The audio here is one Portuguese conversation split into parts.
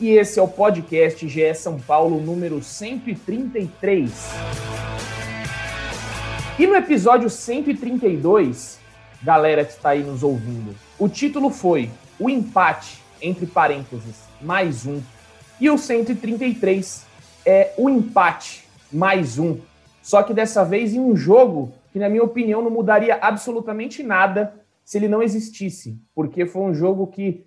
e esse é o podcast GE São Paulo número 133. E no episódio 132, galera que está aí nos ouvindo, o título foi O Empate, entre parênteses, mais um. E o 133 é o empate, mais um. Só que dessa vez em um jogo que, na minha opinião, não mudaria absolutamente nada se ele não existisse. Porque foi um jogo que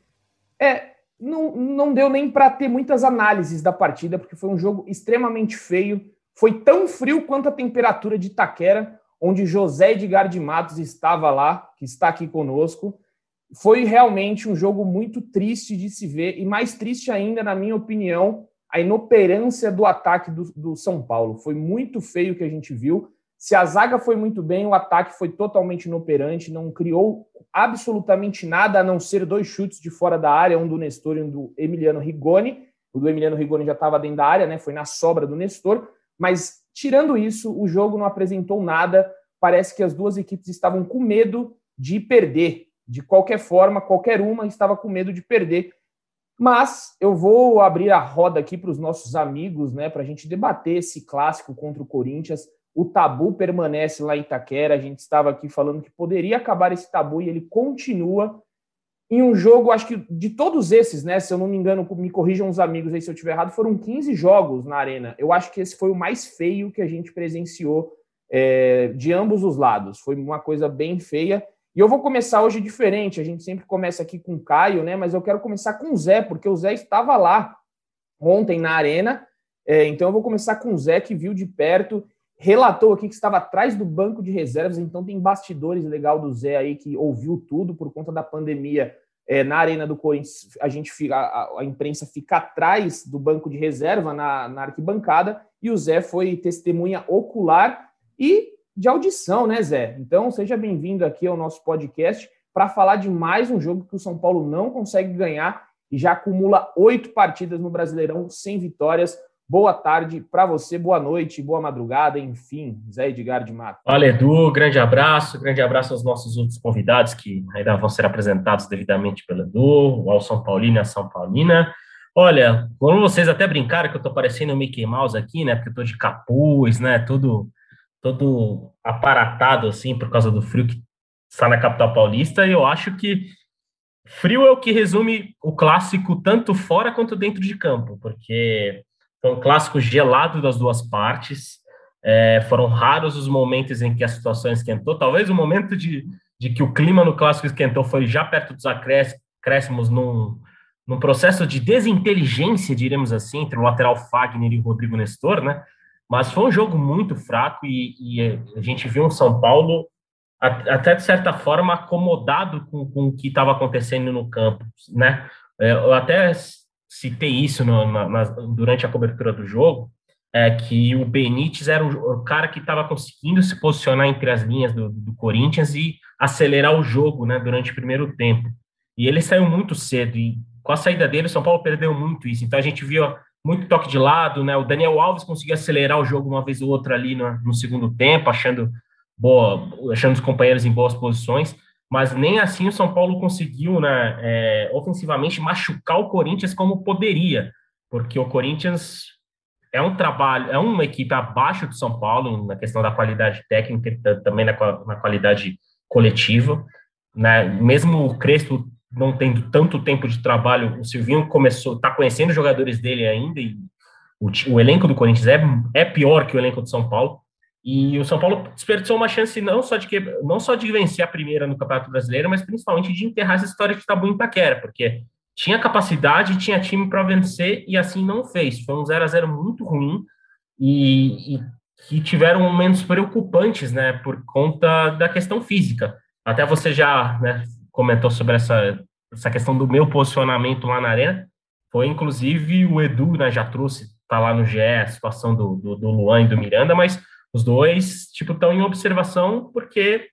é, não, não deu nem para ter muitas análises da partida, porque foi um jogo extremamente feio. Foi tão frio quanto a temperatura de Itaquera, onde José Edgar de Matos estava lá, que está aqui conosco. Foi realmente um jogo muito triste de se ver, e mais triste ainda, na minha opinião, a inoperância do ataque do, do São Paulo. Foi muito feio o que a gente viu. Se a zaga foi muito bem, o ataque foi totalmente inoperante, não criou absolutamente nada a não ser dois chutes de fora da área, um do Nestor e um do Emiliano Rigoni. O do Emiliano Rigoni já estava dentro da área, né? Foi na sobra do Nestor. Mas tirando isso, o jogo não apresentou nada. Parece que as duas equipes estavam com medo de perder. De qualquer forma, qualquer uma estava com medo de perder. Mas eu vou abrir a roda aqui para os nossos amigos, né, para a gente debater esse clássico contra o Corinthians. O tabu permanece lá em Itaquera. A gente estava aqui falando que poderia acabar esse tabu e ele continua em um jogo, acho que de todos esses, né? Se eu não me engano, me corrijam os amigos aí se eu estiver errado, foram 15 jogos na arena. Eu acho que esse foi o mais feio que a gente presenciou é, de ambos os lados. Foi uma coisa bem feia. E eu vou começar hoje diferente. A gente sempre começa aqui com o Caio, né? Mas eu quero começar com o Zé, porque o Zé estava lá ontem na arena. É, então eu vou começar com o Zé, que viu de perto, relatou aqui que estava atrás do banco de reservas. Então tem bastidores legal do Zé aí que ouviu tudo por conta da pandemia. É, na arena do Corinthians, a gente fica, a, a, imprensa fica atrás do banco de reserva na, na arquibancada e o Zé foi testemunha ocular e de audição, né, Zé? Então, seja bem-vindo aqui ao nosso podcast para falar de mais um jogo que o São Paulo não consegue ganhar e já acumula oito partidas no Brasileirão sem vitórias. Boa tarde para você, boa noite, boa madrugada, enfim, Zé Edgar de Mato. Olha, Edu, grande abraço, grande abraço aos nossos outros convidados que ainda vão ser apresentados devidamente pelo Edu, ao São Paulino e a São Paulina. Olha, como vocês até brincaram que eu tô parecendo o Mickey Mouse aqui, né, porque eu tô de capuz, né, tudo todo aparatado assim por causa do frio que está na capital paulista. E eu acho que frio é o que resume o clássico tanto fora quanto dentro de campo, porque foi um clássico gelado das duas partes. É, foram raros os momentos em que a situação esquentou. Talvez o momento de, de que o clima no clássico esquentou foi já perto dos acréscimos num, num processo de desinteligência, diremos assim, entre o lateral Fagner e o Rodrigo Nestor, né? Mas foi um jogo muito fraco e, e a gente viu um São Paulo até de certa forma acomodado com, com o que estava acontecendo no campo, né? É, eu até citei isso no, na, durante a cobertura do jogo, é que o Benítez era o, o cara que estava conseguindo se posicionar entre as linhas do, do, Corinthians e acelerar o jogo, né? Durante o primeiro tempo. E ele saiu muito cedo e com a saída dele, o São Paulo perdeu muito isso. Então a gente viu muito toque de lado, né? O Daniel Alves conseguiu acelerar o jogo uma vez ou outra ali no, no segundo tempo, achando boa, achando os companheiros em boas posições, mas nem assim o São Paulo conseguiu, né, é, ofensivamente machucar o Corinthians como poderia, porque o Corinthians é um trabalho, é uma equipe abaixo do São Paulo na questão da qualidade técnica também na, na qualidade coletiva, né? Mesmo o Crespo não tendo tanto tempo de trabalho, o Silvinho começou, está conhecendo os jogadores dele ainda, e o, o, elenco do Corinthians é, é pior que o elenco do São Paulo, e o São Paulo desperdiçou uma chance não só de, que, não só de vencer a primeira no Campeonato Brasileiro, mas principalmente de enterrar essa história de tabu em Itaquera, porque tinha capacidade, tinha time para vencer, e assim não fez. Foi um 0 a 0 muito ruim, e, e que tiveram momentos preocupantes, né, por conta da questão física. Até você já né, comentou sobre essa, essa questão do meu posicionamento lá na arena. Foi inclusive o Edu, né, já trouxe, tá lá no GE, a situação do, do, do Luan e do Miranda, mas os dois, tipo, estão em observação porque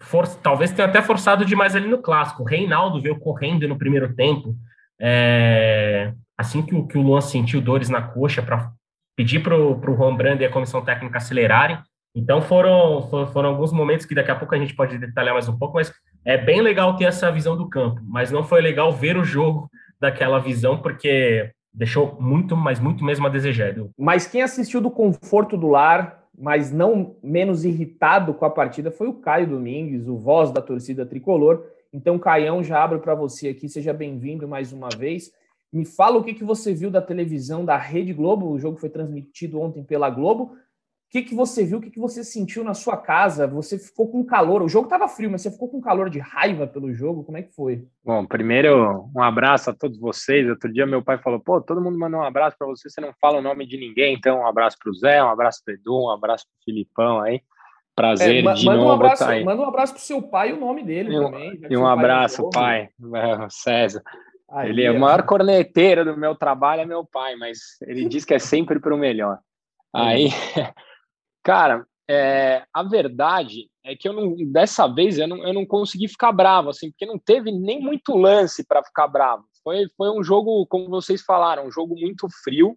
for, talvez tenha até forçado demais ali no clássico. O Reinaldo veio correndo no primeiro tempo, é, assim que o, que o Luan sentiu dores na coxa para pedir para o Juan Brand e a comissão técnica acelerarem. Então foram, foram, foram alguns momentos que daqui a pouco a gente pode detalhar mais um pouco, mas é bem legal ter essa visão do campo, mas não foi legal ver o jogo daquela visão, porque deixou muito, mas muito mesmo a desejar. Mas quem assistiu do conforto do lar, mas não menos irritado com a partida, foi o Caio Domingues, o voz da torcida tricolor. Então, Caião, já abro para você aqui, seja bem-vindo mais uma vez. Me fala o que, que você viu da televisão da Rede Globo, o jogo foi transmitido ontem pela Globo, que, que você viu? O que, que você sentiu na sua casa? Você ficou com calor? O jogo estava frio, mas você ficou com calor de raiva pelo jogo? Como é que foi? Bom, primeiro, um abraço a todos vocês. Outro dia meu pai falou: pô, todo mundo mandou um abraço para você, você não fala o nome de ninguém. Então, um abraço para o Zé, um abraço para Edu, um abraço para Filipão aí. Prazer é, de manda novo um abraço, tá. Manda um abraço para o seu pai e o nome dele e um, também. E um abraço, pai, pai César. Aí, ele é o maior corneteiro do meu trabalho, é meu pai, mas ele diz que é sempre para o melhor. Aí. Cara, é, a verdade é que eu não, dessa vez eu não, eu não consegui ficar bravo, assim, porque não teve nem muito lance para ficar bravo. Foi, foi um jogo, como vocês falaram, um jogo muito frio.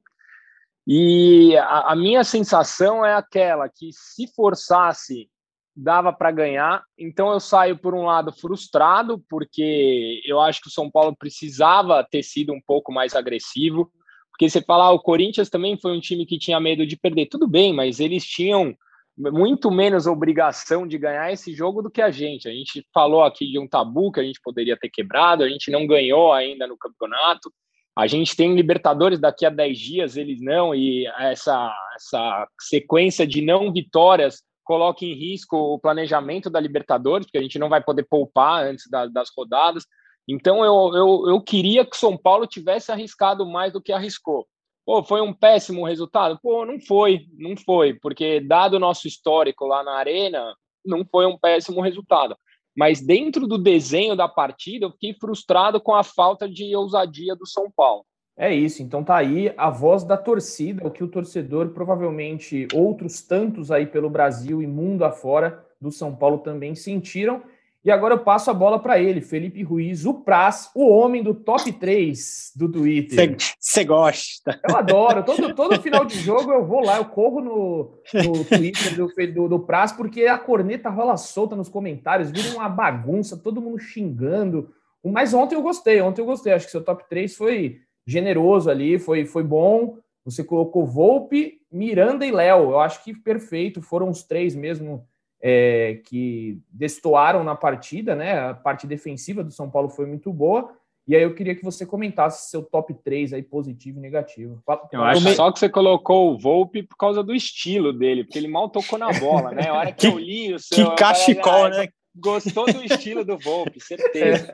E a, a minha sensação é aquela que se forçasse dava para ganhar. Então eu saio por um lado frustrado, porque eu acho que o São Paulo precisava ter sido um pouco mais agressivo. Porque você falar, ah, o Corinthians também foi um time que tinha medo de perder. Tudo bem, mas eles tinham muito menos obrigação de ganhar esse jogo do que a gente. A gente falou aqui de um tabu que a gente poderia ter quebrado, a gente não ganhou ainda no campeonato. A gente tem Libertadores daqui a 10 dias, eles não, e essa, essa sequência de não vitórias coloca em risco o planejamento da Libertadores, porque a gente não vai poder poupar antes da, das rodadas. Então eu, eu, eu queria que São Paulo tivesse arriscado mais do que arriscou. Pô, foi um péssimo resultado? Pô, não foi, não foi, porque dado o nosso histórico lá na arena, não foi um péssimo resultado. Mas dentro do desenho da partida, eu fiquei frustrado com a falta de ousadia do São Paulo. É isso, então tá aí a voz da torcida, o que o torcedor, provavelmente outros tantos aí pelo Brasil e mundo afora do São Paulo também sentiram. E agora eu passo a bola para ele, Felipe Ruiz, o Praz, o homem do top 3 do Twitter. Você gosta. Eu adoro. Todo, todo final de jogo eu vou lá, eu corro no, no Twitter do, do, do Praz, porque a corneta rola solta nos comentários, vira uma bagunça, todo mundo xingando. Mas ontem eu gostei, ontem eu gostei. Acho que seu top 3 foi generoso ali, foi, foi bom. Você colocou Volpe, Miranda e Léo. Eu acho que perfeito. Foram os três mesmo é, que destoaram na partida, né? A parte defensiva do São Paulo foi muito boa. E aí eu queria que você comentasse seu top 3 aí, positivo e negativo. Eu acho só que você colocou o Volpe por causa do estilo dele, porque ele mal tocou na bola, né? A hora que, que eu li o seu. Que cachecol, né? Gostou do estilo do Volpe, certeza.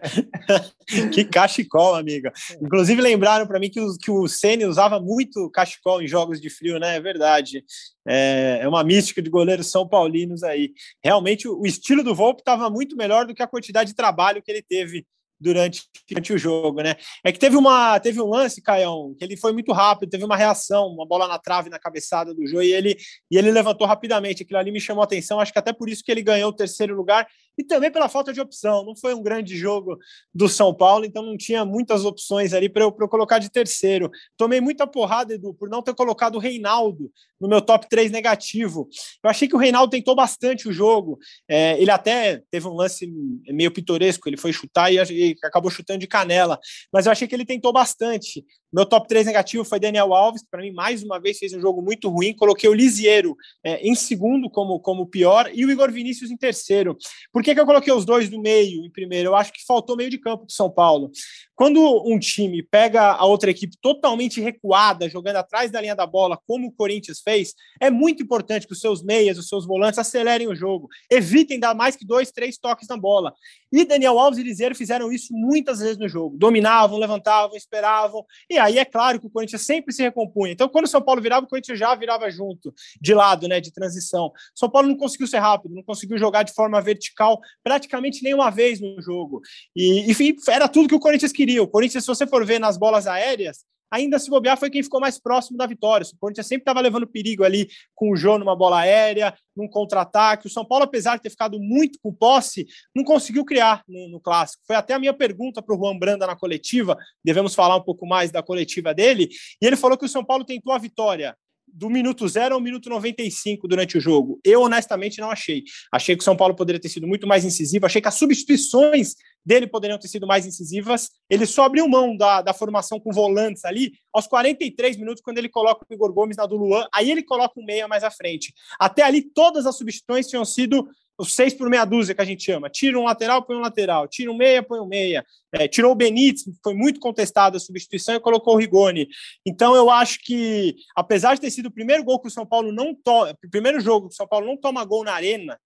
que cachecol, amiga. Inclusive lembraram para mim que o, que o Ceni usava muito cachecol em jogos de frio, né? É verdade. É, é uma mística de goleiros são paulinos aí. Realmente o estilo do Volpe estava muito melhor do que a quantidade de trabalho que ele teve durante, durante o jogo, né? É que teve uma teve um lance, Caião, que ele foi muito rápido, teve uma reação, uma bola na trave na cabeçada do jogo e ele e ele levantou rapidamente. Aquilo ali me chamou a atenção, acho que até por isso que ele ganhou o terceiro lugar e também pela falta de opção. Não foi um grande jogo do São Paulo, então não tinha muitas opções ali para eu, eu colocar de terceiro. Tomei muita porrada, Edu, por não ter colocado o Reinaldo no meu top 3 negativo. Eu achei que o Reinaldo tentou bastante o jogo. É, ele até teve um lance meio pitoresco, ele foi chutar e, e acabou chutando de canela, mas eu achei que ele tentou bastante. Meu top 3 negativo foi Daniel Alves, que para mim, mais uma vez, fez um jogo muito ruim. Coloquei o Lisiero é, em segundo como, como pior e o Igor Vinícius em terceiro. Por que, que eu coloquei os dois do meio em primeiro? Eu acho que faltou meio de campo do São Paulo. Quando um time pega a outra equipe totalmente recuada, jogando atrás da linha da bola, como o Corinthians fez, é muito importante que os seus meias, os seus volantes acelerem o jogo, evitem dar mais que dois, três toques na bola. E Daniel Alves e Liseiro fizeram isso muitas vezes no jogo. Dominavam, levantavam, esperavam. E aí é claro que o Corinthians sempre se recompunha. Então, quando o São Paulo virava, o Corinthians já virava junto, de lado, né, de transição. São Paulo não conseguiu ser rápido, não conseguiu jogar de forma vertical praticamente nenhuma vez no jogo. E, enfim, era tudo que o Corinthians queria. O Corinthians, se você for ver nas bolas aéreas, ainda se bobear, foi quem ficou mais próximo da vitória. O Corinthians sempre estava levando perigo ali com o João numa bola aérea, num contra-ataque. O São Paulo, apesar de ter ficado muito com posse, não conseguiu criar no, no clássico. Foi até a minha pergunta para o Juan Branda na coletiva. Devemos falar um pouco mais da coletiva dele. E ele falou que o São Paulo tentou a vitória do minuto zero ao minuto 95 durante o jogo. Eu, honestamente, não achei. Achei que o São Paulo poderia ter sido muito mais incisivo, achei que as substituições dele poderiam ter sido mais incisivas. Ele só abriu mão da, da formação com volantes ali aos 43 minutos, quando ele coloca o Igor Gomes na do Luan, aí ele coloca um meia mais à frente. Até ali, todas as substituições tinham sido os seis por meia dúzia que a gente chama. Tira um lateral, põe um lateral. Tira um meia, põe um meia. É, tirou o Benítez, foi muito contestado a substituição, e colocou o Rigoni. Então eu acho que, apesar de ter sido o primeiro gol que o São Paulo não toma, primeiro jogo que o São Paulo não toma gol na arena,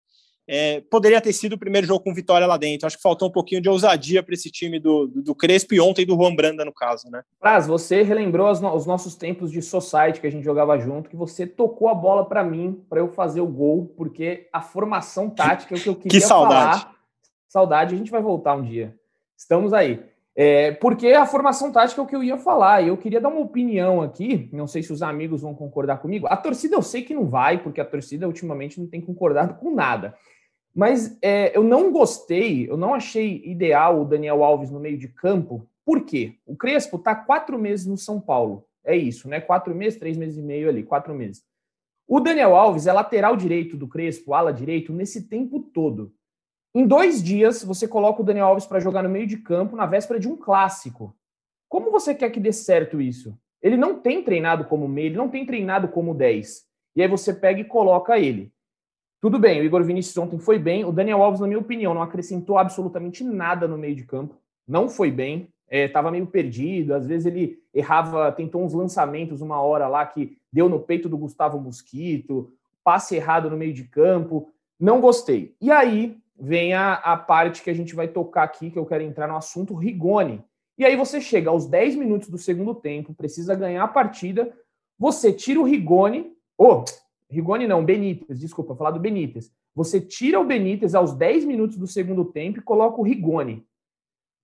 é, poderia ter sido o primeiro jogo com vitória lá dentro. Acho que faltou um pouquinho de ousadia para esse time do, do, do, Crespo e ontem do Juan Branda, no caso, né? Praz, você relembrou os, os, nossos tempos de society que a gente jogava junto, que você tocou a bola para mim, para eu fazer o gol, porque a formação tática é o que eu queria que saudade. falar. Saudade, a gente vai voltar um dia. Estamos aí. É, porque a formação tática é o que eu ia falar. Eu queria dar uma opinião aqui. Não sei se os amigos vão concordar comigo. A torcida eu sei que não vai, porque a torcida ultimamente não tem concordado com nada. Mas é, eu não gostei, eu não achei ideal o Daniel Alves no meio de campo. Por quê? O Crespo está quatro meses no São Paulo. É isso, né? Quatro meses, três meses e meio ali, quatro meses. O Daniel Alves é lateral direito do Crespo, ala direito, nesse tempo todo. Em dois dias, você coloca o Daniel Alves para jogar no meio de campo na véspera de um clássico. Como você quer que dê certo isso? Ele não tem treinado como meio, ele não tem treinado como 10. E aí você pega e coloca ele. Tudo bem, o Igor Vinícius ontem foi bem. O Daniel Alves, na minha opinião, não acrescentou absolutamente nada no meio de campo. Não foi bem. Estava é, meio perdido. Às vezes ele errava, tentou uns lançamentos uma hora lá que deu no peito do Gustavo Mosquito, passe errado no meio de campo. Não gostei. E aí vem a, a parte que a gente vai tocar aqui, que eu quero entrar no assunto Rigoni. E aí você chega aos 10 minutos do segundo tempo, precisa ganhar a partida, você tira o Rigoni, oh, Rigoni não, Benítez, desculpa, falar do Benítez. Você tira o Benítez aos 10 minutos do segundo tempo e coloca o Rigoni.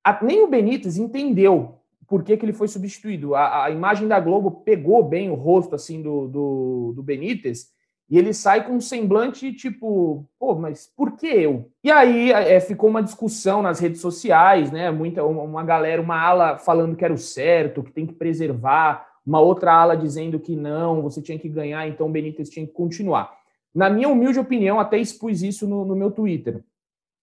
A, nem o Benítez entendeu por que, que ele foi substituído. A, a, imagem da Globo pegou bem o rosto assim do, do, do Benítez e ele sai com um semblante tipo, pô, mas por que eu? E aí é, ficou uma discussão nas redes sociais, né? Muita, uma galera, uma ala falando que era o certo, que tem que preservar uma outra ala dizendo que não, você tinha que ganhar, então o Benítez tinha que continuar. Na minha humilde opinião, até expus isso no, no meu Twitter.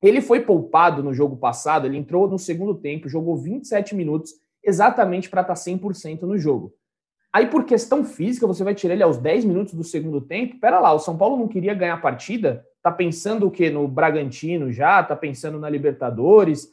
Ele foi poupado no jogo passado, ele entrou no segundo tempo, jogou 27 minutos, exatamente para estar 100% no jogo. Aí, por questão física, você vai tirar ele aos 10 minutos do segundo tempo? Pera lá, o São Paulo não queria ganhar a partida? Tá pensando o quê? No Bragantino já? Tá pensando na Libertadores?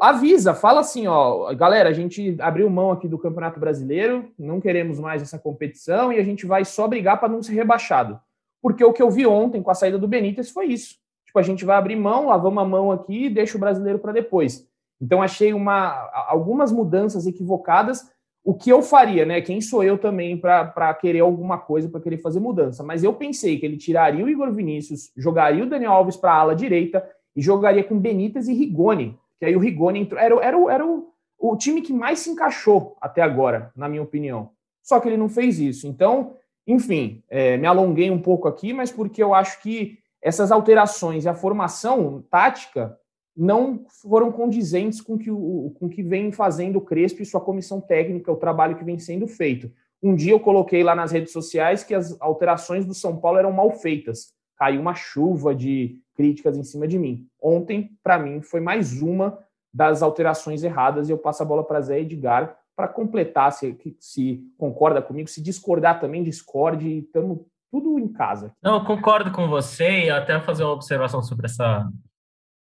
Avisa, fala assim, ó, galera, a gente abriu mão aqui do Campeonato Brasileiro, não queremos mais essa competição e a gente vai só brigar para não ser rebaixado. Porque o que eu vi ontem com a saída do Benítez foi isso. Tipo, a gente vai abrir mão, lavamos a mão aqui e deixa o brasileiro para depois. Então achei uma algumas mudanças equivocadas. O que eu faria, né? Quem sou eu também para querer alguma coisa, para querer fazer mudança? Mas eu pensei que ele tiraria o Igor Vinícius, jogaria o Daniel Alves para a ala direita e jogaria com Benítez e Rigoni que aí o Rigoni entrou. Era, era, era o, o time que mais se encaixou até agora, na minha opinião. Só que ele não fez isso. Então, enfim, é, me alonguei um pouco aqui, mas porque eu acho que essas alterações e a formação tática não foram condizentes com que o com que vem fazendo o Crespo e sua comissão técnica, o trabalho que vem sendo feito. Um dia eu coloquei lá nas redes sociais que as alterações do São Paulo eram mal feitas. Caiu uma chuva de críticas em cima de mim. Ontem, para mim, foi mais uma das alterações erradas e eu passo a bola para Zé Edgar para completar, se, se concorda comigo, se discordar também, discorde, estamos tudo em casa. Não, concordo com você e até fazer uma observação sobre essa,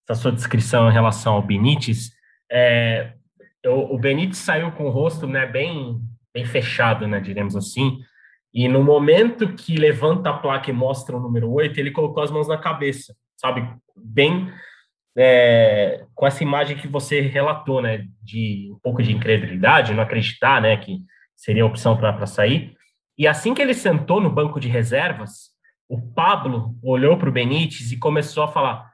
essa sua descrição em relação ao Benítez. É, eu, o Benítez saiu com o rosto né, bem, bem fechado, né, diremos assim, e no momento que levanta a placa e mostra o número 8, ele colocou as mãos na cabeça sabe, bem é, com essa imagem que você relatou, né, de um pouco de incredulidade, não acreditar, né, que seria a opção para sair. E assim que ele sentou no banco de reservas, o Pablo olhou para o Benítez e começou a falar: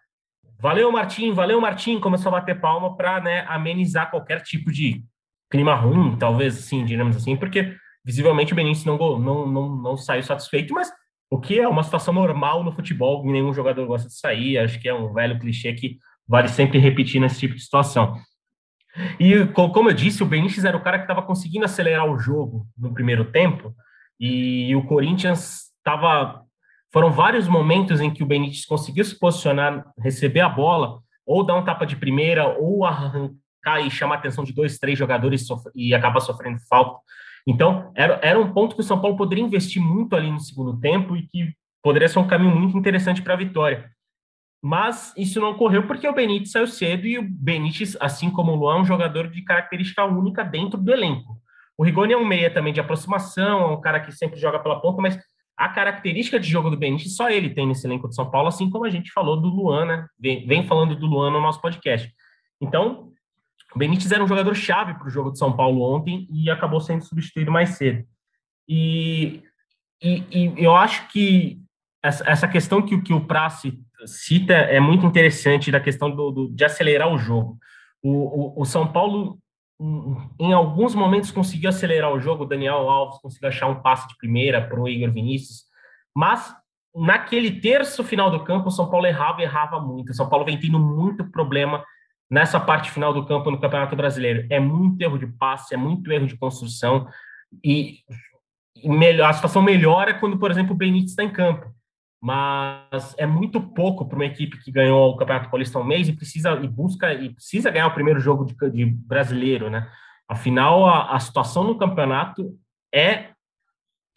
valeu, Martim, valeu, Martim, começou a bater palma para né, amenizar qualquer tipo de clima ruim, talvez assim, digamos assim, porque visivelmente o Benítez não, não, não, não saiu satisfeito, mas o que é uma situação normal no futebol, nenhum jogador gosta de sair, acho que é um velho clichê que vale sempre repetir nesse tipo de situação. E como eu disse, o Benítez era o cara que estava conseguindo acelerar o jogo no primeiro tempo, e o Corinthians estava. Foram vários momentos em que o Benítez conseguiu se posicionar, receber a bola, ou dar um tapa de primeira, ou arrancar e chamar a atenção de dois, três jogadores e acabar sofrendo falta. Então, era, era um ponto que o São Paulo poderia investir muito ali no segundo tempo e que poderia ser um caminho muito interessante para a vitória. Mas isso não ocorreu porque o Benítez saiu cedo e o Benítez, assim como o Luan, é um jogador de característica única dentro do elenco. O Rigoni é um meia também de aproximação, é um cara que sempre joga pela ponta, mas a característica de jogo do Benítez só ele tem nesse elenco de São Paulo, assim como a gente falou do Luan, né? Vem, vem falando do Luan no nosso podcast. Então, o Benítez era um jogador chave para o jogo de São Paulo ontem e acabou sendo substituído mais cedo. E, e, e eu acho que essa, essa questão que, que o Prace cita é muito interessante da questão do, do de acelerar o jogo. O, o, o, São Paulo, em alguns momentos, conseguiu acelerar o jogo. O Daniel Alves conseguiu achar um passe de primeira para o Igor Vinícius, mas naquele terço final do campo, o São Paulo errava e errava muito. O São Paulo vem tendo muito problema nessa parte final do campo no Campeonato Brasileiro. É muito erro de passe, é muito erro de construção e, e melhor, a situação melhora quando, por exemplo, o Benítez está em campo. Mas é muito pouco para uma equipe que ganhou o Campeonato Paulista um mês e precisa e busca e precisa ganhar o primeiro jogo de, de brasileiro, né? Afinal, a, a situação no campeonato é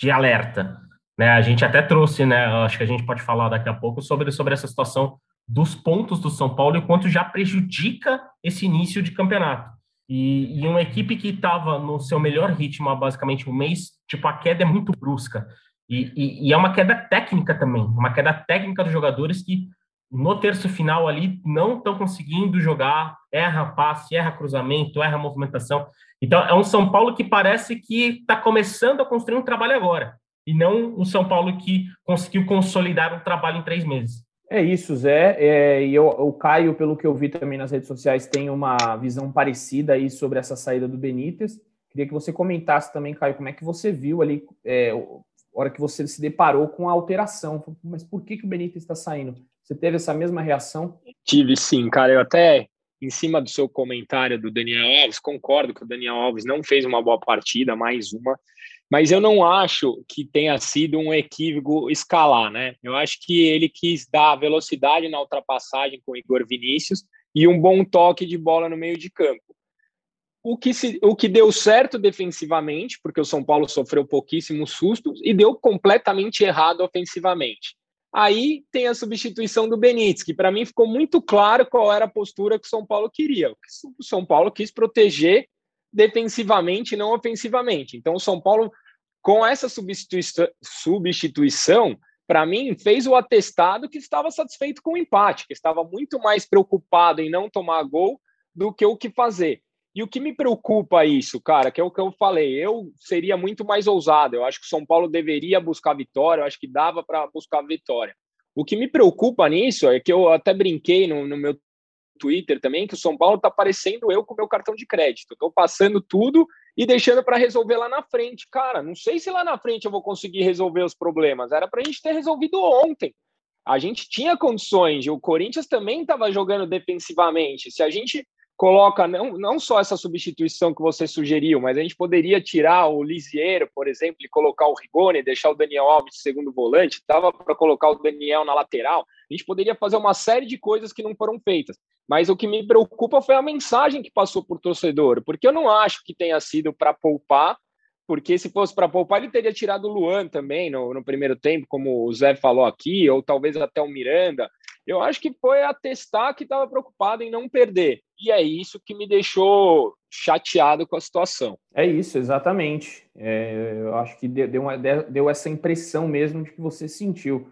de alerta. Né? A gente até trouxe, né? Acho que a gente pode falar daqui a pouco sobre, sobre essa situação dos pontos do São Paulo e o quanto já prejudica esse início de campeonato. E, e uma equipe que estava no seu melhor ritmo há basicamente um mês, tipo, a queda é muito brusca. E, e, e, é uma queda técnica também, uma queda técnica dos jogadores que no terço final ali não estão conseguindo jogar, erra passe, erra cruzamento, erra movimentação. Então é um São Paulo que parece que está começando a construir um trabalho agora, e não o São Paulo que conseguiu consolidar um trabalho em três meses. É isso, Zé. É, e eu, o Caio, pelo que eu vi também nas redes sociais, tem uma visão parecida aí sobre essa saída do Benítez. Queria que você comentasse também, Caio, como é que você viu ali, é, hora que você se deparou com a alteração. Mas por que, que o Benítez está saindo? Você teve essa mesma reação? Tive sim, cara. Eu até, em cima do seu comentário do Daniel Alves, concordo que o Daniel Alves não fez uma boa partida, mais uma mas eu não acho que tenha sido um equívoco escalar, né? Eu acho que ele quis dar velocidade na ultrapassagem com o Igor Vinícius e um bom toque de bola no meio de campo. O que, se, o que deu certo defensivamente, porque o São Paulo sofreu pouquíssimos sustos, e deu completamente errado ofensivamente. Aí tem a substituição do Benítez, que para mim ficou muito claro qual era a postura que o São Paulo queria. O São Paulo quis proteger defensivamente não ofensivamente. Então, o São Paulo, com essa substituição, substituição para mim, fez o atestado que estava satisfeito com o empate, que estava muito mais preocupado em não tomar gol do que o que fazer. E o que me preocupa isso, cara, que é o que eu falei, eu seria muito mais ousado. Eu acho que o São Paulo deveria buscar vitória, eu acho que dava para buscar vitória. O que me preocupa nisso é que eu até brinquei no, no meu Twitter também que o São Paulo está parecendo eu com meu cartão de crédito. Estou passando tudo e deixando para resolver lá na frente. Cara, não sei se lá na frente eu vou conseguir resolver os problemas. Era para a gente ter resolvido ontem. A gente tinha condições. O Corinthians também estava jogando defensivamente. Se a gente coloca não, não só essa substituição que você sugeriu, mas a gente poderia tirar o Lisiero, por exemplo, e colocar o Rigoni, deixar o Daniel Alves de segundo volante, dava para colocar o Daniel na lateral. A gente poderia fazer uma série de coisas que não foram feitas. Mas o que me preocupa foi a mensagem que passou por torcedor, porque eu não acho que tenha sido para poupar, porque se fosse para poupar, ele teria tirado o Luan também no, no, primeiro tempo, como o Zé falou aqui, ou talvez até o Miranda. Eu acho que foi atestar que estava preocupado em não perder. E é isso que me deixou chateado com a situação. É isso, exatamente. É, eu acho que deu, uma, deu essa impressão mesmo de que você sentiu.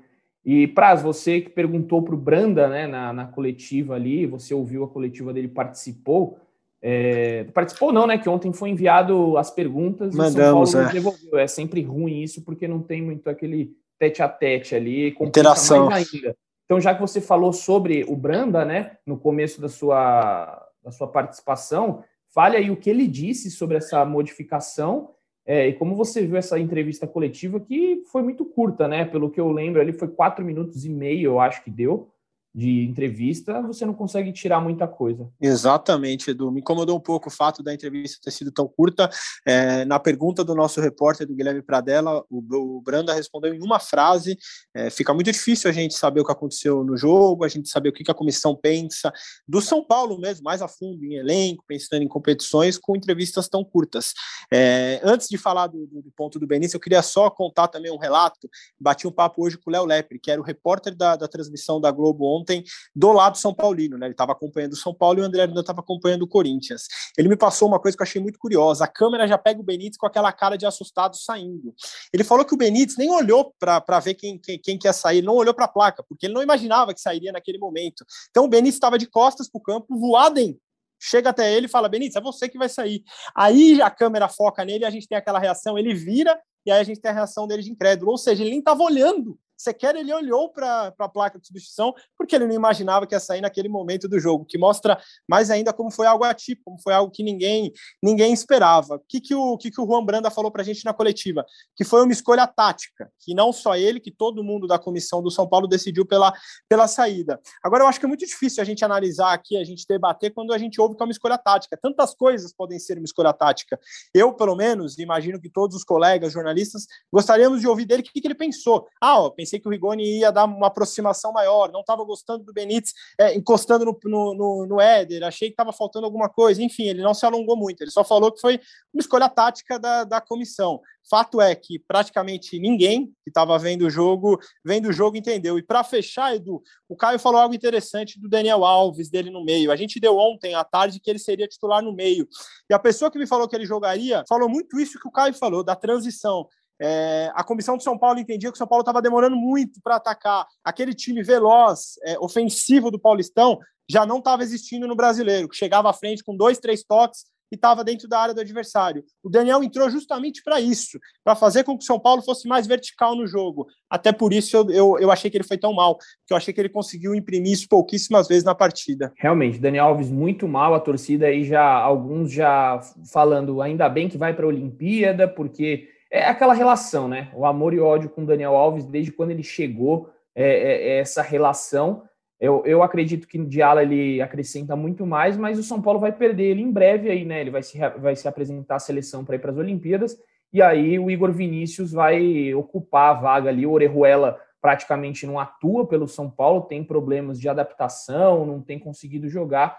E, Praz, você que perguntou para o Branda né, na, na, coletiva ali, você ouviu a coletiva dele, participou. É, participou não, né? Que ontem foi enviado as perguntas Mandamos, e São Paulo é. devolveu. É sempre ruim isso, porque não tem muito aquele tete a tete ali, interação. ainda. Então, já que você falou sobre o Branda, né, no começo da sua, da sua participação, fale aí o que ele disse sobre essa modificação é, e como você viu essa entrevista coletiva, que foi muito curta, né? Pelo que eu lembro, ali foi quatro minutos e meio, eu acho que deu de entrevista, você não consegue tirar muita coisa. Exatamente, Edu. Me incomodou um pouco o fato da entrevista ter sido tão curta. É, na pergunta do nosso repórter, do Guilherme Pradella, o, o Branda respondeu em uma frase. É, fica muito difícil a gente saber o que aconteceu no jogo, a gente saber o que a comissão pensa, do São Paulo mesmo, mais a fundo, em elenco, pensando em competições, com entrevistas tão curtas. É, antes de falar do, do, ponto do Benício, eu queria só contar também um relato. Bati um papo hoje com o Léo Lepre, que era o repórter da, da transmissão da Globo ontem do lado São Paulino, né? Ele estava acompanhando o São Paulo e o André ainda estava acompanhando o Corinthians. Ele me passou uma coisa que eu achei muito curiosa. A câmera já pega o Benítez com aquela cara de assustado saindo. Ele falou que o Benítez nem olhou para ver quem, quem, quem sair, não olhou para a placa, porque ele não imaginava que sairia naquele momento. Então o Benítez estava de costas para o campo, voadem chega até ele e fala: Benítez, é você que vai sair. Aí a câmera foca nele e a gente tem aquela reação, ele vira e aí a gente tem a reação dele de incrédulo. Ou seja, ele nem estava olhando Sequer ele olhou para a placa de substituição, porque ele não imaginava que ia sair naquele momento do jogo, que mostra mais ainda como foi algo atípico, como foi algo que ninguém ninguém esperava. O que, que, o, que, que o Juan Branda falou para a gente na coletiva? Que foi uma escolha tática, que não só ele, que todo mundo da comissão do São Paulo decidiu pela, pela saída. Agora, eu acho que é muito difícil a gente analisar aqui, a gente debater quando a gente ouve que é uma escolha tática. Tantas coisas podem ser uma escolha tática. Eu, pelo menos, imagino que todos os colegas jornalistas gostaríamos de ouvir dele o que, que ele pensou. Ah, ó, que o Rigoni ia dar uma aproximação maior, não estava gostando do Benítez é, encostando no, no, no, no Éder, achei que estava faltando alguma coisa, enfim, ele não se alongou muito, ele só falou que foi uma escolha tática da, da comissão. Fato é que praticamente ninguém que estava vendo o jogo, vendo o jogo, entendeu. E para fechar, Edu, o Caio falou algo interessante do Daniel Alves, dele no meio. A gente deu ontem à tarde que ele seria titular no meio. E a pessoa que me falou que ele jogaria falou muito isso que o Caio falou, da transição. É, a comissão de São Paulo entendia que o São Paulo estava demorando muito para atacar. Aquele time veloz, é, ofensivo do Paulistão, já não estava existindo no brasileiro, que chegava à frente com dois, três toques e estava dentro da área do adversário. O Daniel entrou justamente para isso, para fazer com que o São Paulo fosse mais vertical no jogo. Até por isso eu, eu, eu, achei que ele foi tão mal, porque eu achei que ele conseguiu imprimir isso pouquíssimas vezes na partida. Realmente, Daniel Alves muito mal, a torcida aí já, alguns já falando, ainda bem que vai para a Olimpíada, porque é aquela relação, né? O amor e ódio com Daniel Alves desde quando ele chegou, é, é, é essa relação. Eu, eu acredito que no Diala ele acrescenta muito mais, mas o São Paulo vai perder ele em breve aí, né? Ele vai se, vai se apresentar à seleção para ir para as Olimpíadas, e aí o Igor Vinícius vai ocupar a vaga ali. O Orejuela praticamente não atua pelo São Paulo, tem problemas de adaptação, não tem conseguido jogar.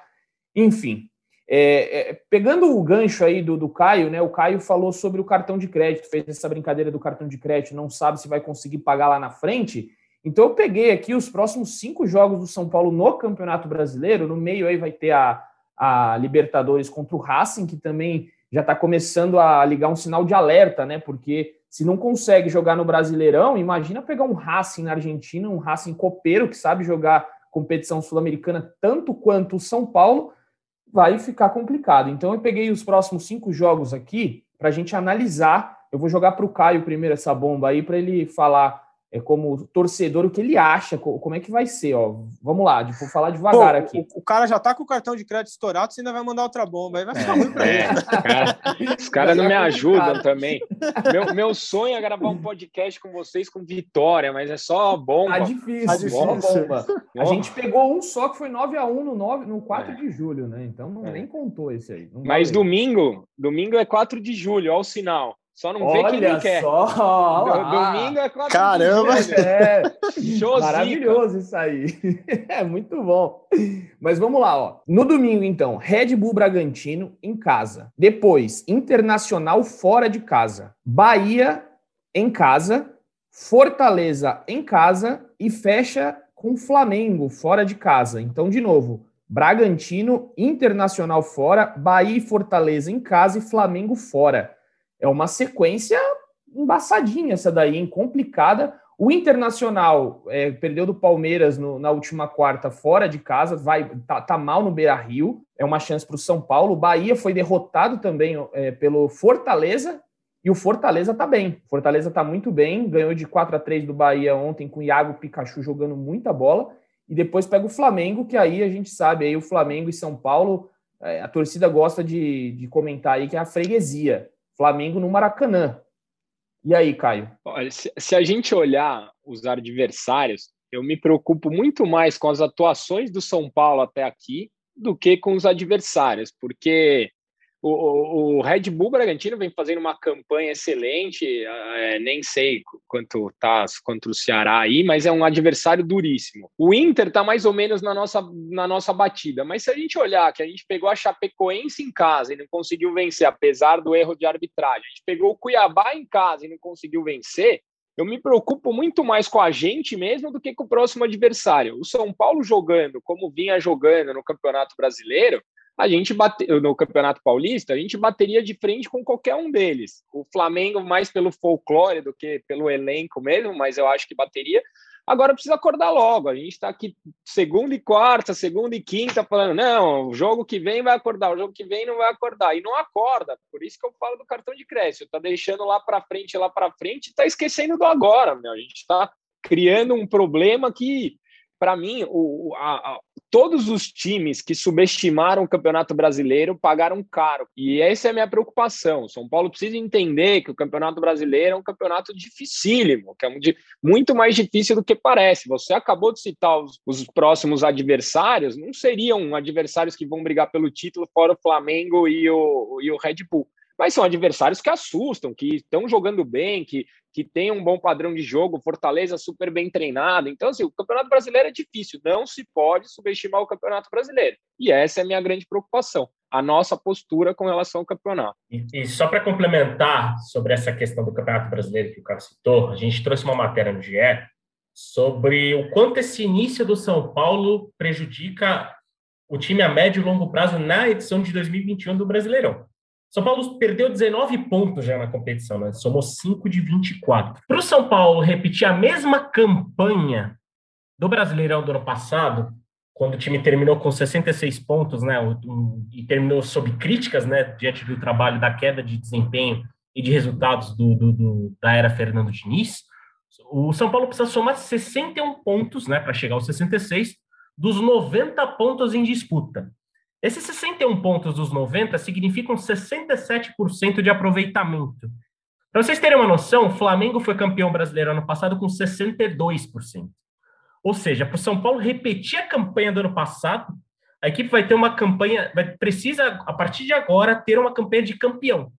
Enfim, é, é, pegando o gancho aí do, do Caio, né? O Caio falou sobre o cartão de crédito, fez essa brincadeira do cartão de crédito, não sabe se vai conseguir pagar lá na frente. Então eu peguei aqui os próximos cinco jogos do São Paulo no Campeonato Brasileiro. No meio aí vai ter a, a Libertadores contra o Racing, que também já está começando a ligar um sinal de alerta, né? Porque se não consegue jogar no Brasileirão, imagina pegar um Racing na Argentina, um Racing copeiro que sabe jogar competição sul-americana tanto quanto o São Paulo vai ficar complicado. Então eu peguei os próximos cinco jogos aqui para a gente analisar. Eu vou jogar para o Caio primeiro essa bomba aí para ele falar é, como torcedor o que ele acha, como é que vai ser, ó. Vamos lá, vou falar devagar Pô, aqui. O, o, cara já tá com o cartão de crédito estourado, você ainda vai mandar outra bomba, aí vai ficar é, ruim para é. ele. Cara, os caras não me ajudam também. Meu, meu sonho é gravar um podcast com vocês com vitória, mas é só bomba. Tá difícil, tá difícil. bomba. A gente pegou um só que foi 9 a 1 no 9, no 4 é. de julho, né? Então não, é. nem contou esse aí. Mas domingo, domingo é 4 de julho, ó o sinal. Só não Olha vê quem não quer. Só, Domingo é quatro Caramba! É. Maravilhoso isso aí. É muito bom. Mas vamos lá, ó. No domingo, então, Red Bull Bragantino em casa. Depois, Internacional fora de casa. Bahia em casa. Fortaleza em casa. E fecha com Flamengo fora de casa. Então, de novo, Bragantino, Internacional fora, Bahia e Fortaleza em casa e Flamengo fora é uma sequência embaçadinha essa daí, hein? complicada. O Internacional é, perdeu do Palmeiras no, na última quarta fora de casa, vai tá, tá mal no Beira Rio, é uma chance para o São Paulo. O Bahia foi derrotado também é, pelo Fortaleza E o Fortaleza tá bem. O Fortaleza tá muito bem, ganhou de 4 a 3 do Bahia ontem com o Iago Pikachu jogando muita bola. E depois pega o Flamengo, que aí a gente sabe, aí o Flamengo e São Paulo, é, a torcida gosta de, de comentar aí que é a freguesia. Flamengo no Maracanã. E aí, Caio? Olha, se, se a gente olhar os adversários, eu me preocupo muito mais com as atuações do São Paulo até aqui do que com os adversários, porque o, o, Red Bull Bragantino vem fazendo uma campanha excelente, é, nem sei quanto tá contra o Ceará aí, mas é um adversário duríssimo. O Inter tá mais ou menos na nossa, na nossa batida, mas se a gente olhar que a gente pegou a Chapecoense em casa e não conseguiu vencer, apesar do erro de arbitragem, a gente pegou o Cuiabá em casa e não conseguiu vencer, eu me preocupo muito mais com a gente mesmo do que com o próximo adversário. O São Paulo jogando como vinha jogando no Campeonato Brasileiro, a gente bateu no Campeonato Paulista, a gente bateria de frente com qualquer um deles. O Flamengo mais pelo folclore do que pelo elenco mesmo, mas eu acho que bateria. Agora precisa acordar logo. A gente está aqui segunda e quarta, segunda e quinta falando, não, o jogo que vem vai acordar, o jogo que vem não vai acordar. E não acorda. Por isso que eu falo do cartão de crédito. Tá deixando lá para frente, lá para frente, está esquecendo do agora, meu. A gente está criando um problema que para mim, o, a, a, todos os times que subestimaram o Campeonato Brasileiro pagaram caro. E essa é a minha preocupação. São Paulo precisa entender que o Campeonato Brasileiro é um campeonato dificílimo, que é muito mais difícil do que parece. Você acabou de citar os, os próximos adversários, não seriam adversários que vão brigar pelo título, fora o Flamengo e o, e o Red Bull mas são adversários que assustam, que estão jogando bem, que, que têm um bom padrão de jogo, Fortaleza super bem treinado. Então, assim, o Campeonato Brasileiro é difícil, não se pode subestimar o Campeonato Brasileiro. E essa é a minha grande preocupação, a nossa postura com relação ao campeonato. E, e só para complementar sobre essa questão do Campeonato Brasileiro que o Carlos citou, a gente trouxe uma matéria no GE sobre o quanto esse início do São Paulo prejudica o time a médio e longo prazo na edição de 2021 do Brasileirão. São Paulo perdeu 19 pontos já na competição, né? somou 5 de 24. Para o São Paulo repetir a mesma campanha do Brasileirão do ano passado, quando o time terminou com 66 pontos, né, e terminou sob críticas, né, diante do trabalho da queda de desempenho e de resultados do, do, do da era Fernando Diniz, o São Paulo precisa somar 61 pontos, né, para chegar aos 66 dos 90 pontos em disputa. Esses 61 pontos dos 90 significam 67% de aproveitamento. Para vocês terem uma noção, o Flamengo foi campeão brasileiro ano passado com 62%. Ou seja, para o São Paulo repetir a campanha do ano passado, a equipe vai ter uma campanha, vai, precisa, a partir de agora, ter uma campanha de campeão.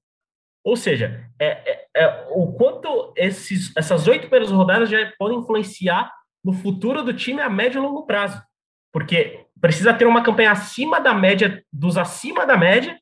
Ou seja, é, é, é, o quanto esses, essas oito primeiras rodadas já podem influenciar no futuro do time a médio e longo prazo. Porque precisa ter uma campanha acima da média, dos acima da média,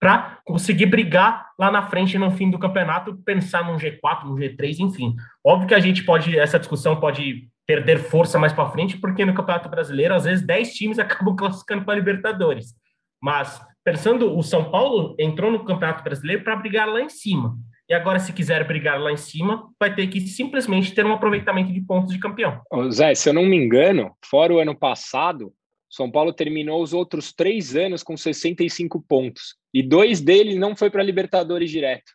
para conseguir brigar lá na frente no fim do campeonato, pensar num G4, num G3, enfim. Óbvio que a gente pode, essa discussão pode perder força mais para frente, porque no Campeonato Brasileiro, às vezes, 10 times acabam classificando para Libertadores. Mas, pensando, o São Paulo entrou no Campeonato Brasileiro para brigar lá em cima. E agora, se quiser brigar lá em cima, vai ter que simplesmente ter um aproveitamento de pontos de campeão. Zé, se eu não me engano, fora o ano passado, São Paulo terminou os outros três anos com 65 pontos. E dois deles não foi para Libertadores direto.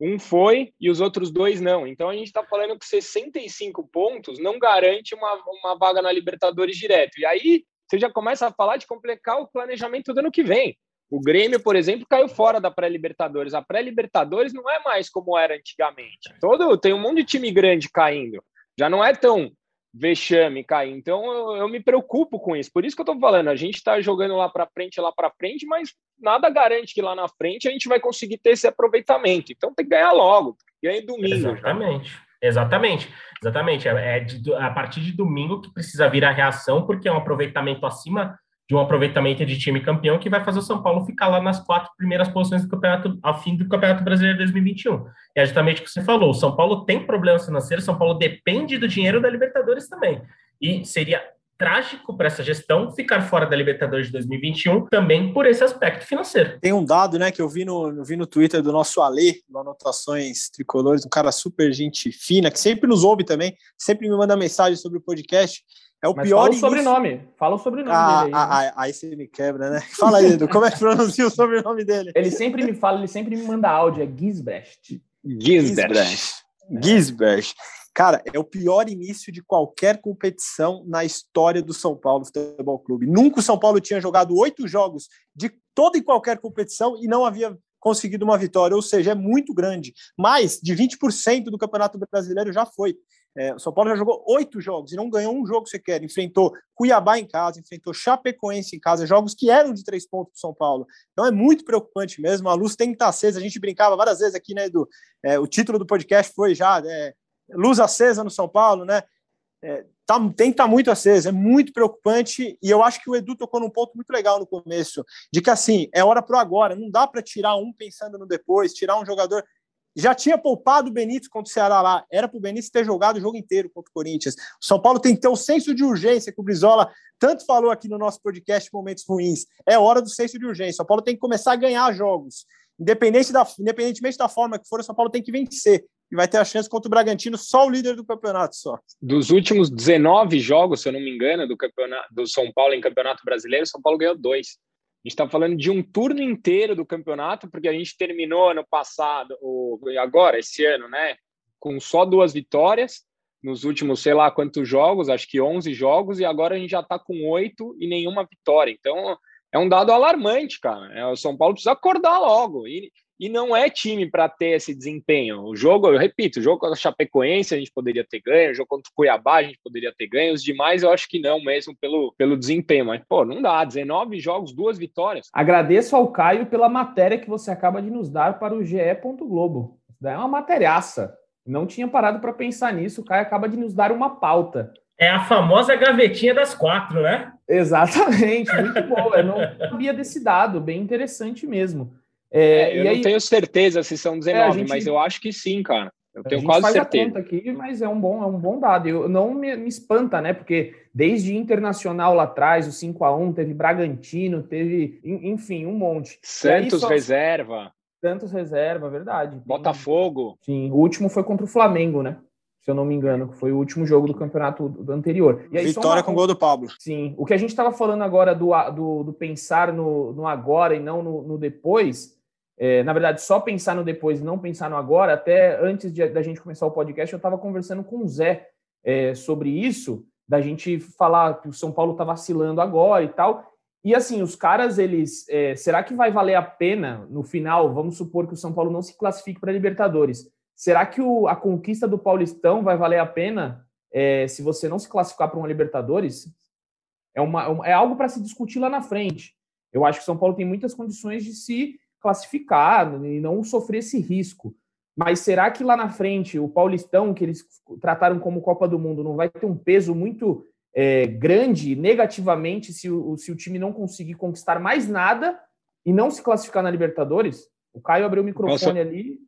Um foi e os outros dois não. Então a gente está falando que 65 pontos não garante uma, uma vaga na Libertadores direto. E aí você já começa a falar de complicar o planejamento do ano que vem. O Grêmio, por exemplo, caiu fora da pré-Libertadores. A pré-Libertadores não é mais como era antigamente. Todo tem um monte de time grande caindo. Já não é tão vexame cair. Então eu, eu me preocupo com isso. Por isso que eu estou falando, a gente está jogando lá para frente, lá para frente, mas nada garante que lá na frente a gente vai conseguir ter esse aproveitamento. Então tem que ganhar logo. Ganha domingo. Exatamente. Já. Exatamente, exatamente. É, é de, a partir de domingo que precisa vir a reação, porque é um aproveitamento acima de um aproveitamento de time campeão que vai fazer o São Paulo ficar lá nas quatro primeiras posições do campeonato ao fim do Campeonato Brasileiro de 2021. E é justamente o que você falou, o São Paulo tem problemas financeiros, São Paulo depende do dinheiro da Libertadores também. E seria trágico para essa gestão ficar fora da Libertadores de 2021 também por esse aspecto financeiro. Tem um dado, né, que eu vi no, eu vi no Twitter do nosso Ale, no Anotações Tricolores, um cara super gente fina, que sempre nos ouve também, sempre me manda mensagem sobre o podcast. É o Mas pior fala o sobrenome. Fala o sobrenome ah, dele. Aí, ah, né? aí você me quebra, né? Fala aí, Edu, como é que pronuncia o sobrenome dele? Ele sempre me fala, ele sempre me manda áudio, é Gisbrecht. Gisbert. Gisbert. Cara, é o pior início de qualquer competição na história do São Paulo Futebol Clube. Nunca o São Paulo tinha jogado oito jogos de toda e qualquer competição e não havia conseguido uma vitória, ou seja, é muito grande. Mais de 20% do Campeonato Brasileiro já foi. É, o São Paulo já jogou oito jogos e não ganhou um jogo sequer. Enfrentou Cuiabá em casa, enfrentou Chapecoense em casa, jogos que eram de três pontos para o São Paulo. Então é muito preocupante mesmo. A luz tem que estar acesa. A gente brincava várias vezes aqui, né, Edu? É, o título do podcast foi já é, Luz Acesa no São Paulo, né? É, tá, tem que estar tá muito acesa, é muito preocupante. E eu acho que o Edu tocou num ponto muito legal no começo, de que assim, é hora para agora, não dá para tirar um pensando no depois, tirar um jogador já tinha poupado o Benítez contra o Ceará lá. Era para o Benítez ter jogado o jogo inteiro contra o Corinthians. O São Paulo tem que ter o senso de urgência que o Brizola tanto falou aqui no nosso podcast Momentos Ruins. É hora do senso de urgência. O São Paulo tem que começar a ganhar jogos. Independente da, independentemente da forma que for, o São Paulo tem que vencer. E vai ter a chance contra o Bragantino, só o líder do campeonato só. Dos últimos 19 jogos, se eu não me engano, do, campeonato, do São Paulo em Campeonato Brasileiro, São Paulo ganhou dois. A gente está falando de um turno inteiro do campeonato, porque a gente terminou ano passado, ou agora, esse ano, né? Com só duas vitórias nos últimos, sei lá quantos jogos, acho que 11 jogos, e agora a gente já está com oito e nenhuma vitória. Então, é um dado alarmante, cara. É, o São Paulo precisa acordar logo. E, e não é time para ter esse desempenho. O jogo, eu repito, o jogo contra a Chapecoense a gente poderia ter ganho, o jogo contra o Cuiabá a gente poderia ter ganho, os demais eu acho que não mesmo pelo, pelo desempenho, mas pô, não dá, 19 jogos, duas vitórias. Agradeço ao Caio pela matéria que você acaba de nos dar para o GE. Globo. É uma materiaça. Não tinha parado para pensar nisso, o Caio acaba de nos dar uma pauta. É a famosa gavetinha das quatro, né? Exatamente, muito bom. Eu não sabia desse dado, bem interessante mesmo. É, é, eu não aí, tenho certeza se são 19, é, gente, mas eu acho que sim, cara. Eu tenho quase faz certeza. A conta aqui, mas é um bom, é um bom dado. Eu, não me, me espanta, né? Porque desde Internacional lá atrás, o 5 a 1 teve Bragantino, teve, enfim, um monte. Santos só... reserva. Santos reserva, verdade. Botafogo. Sim, o último foi contra o Flamengo, né? se eu não me engano, que foi o último jogo do campeonato do anterior. Aí, Vitória uma... com gol do Pablo. Sim. O que a gente estava falando agora do, do, do, pensar no, no agora e não no, no depois, é, na verdade, só pensar no depois e não pensar no agora, até antes de, da gente começar o podcast, eu estava conversando com o Zé é, sobre isso, da gente falar que o São Paulo está vacilando agora e tal. E assim, os caras, eles. É, será que vai valer a pena no final? Vamos supor que o São Paulo não se classifique para Libertadores. Será que o, a conquista do Paulistão vai valer a pena é, se você não se classificar para uma Libertadores? É, uma, é algo para se discutir lá na frente. Eu acho que o São Paulo tem muitas condições de se classificar e não sofrer esse risco. Mas será que lá na frente o Paulistão, que eles trataram como Copa do Mundo, não vai ter um peso muito é, grande negativamente se o, se o time não conseguir conquistar mais nada e não se classificar na Libertadores? O Caio abriu o microfone posso, ali.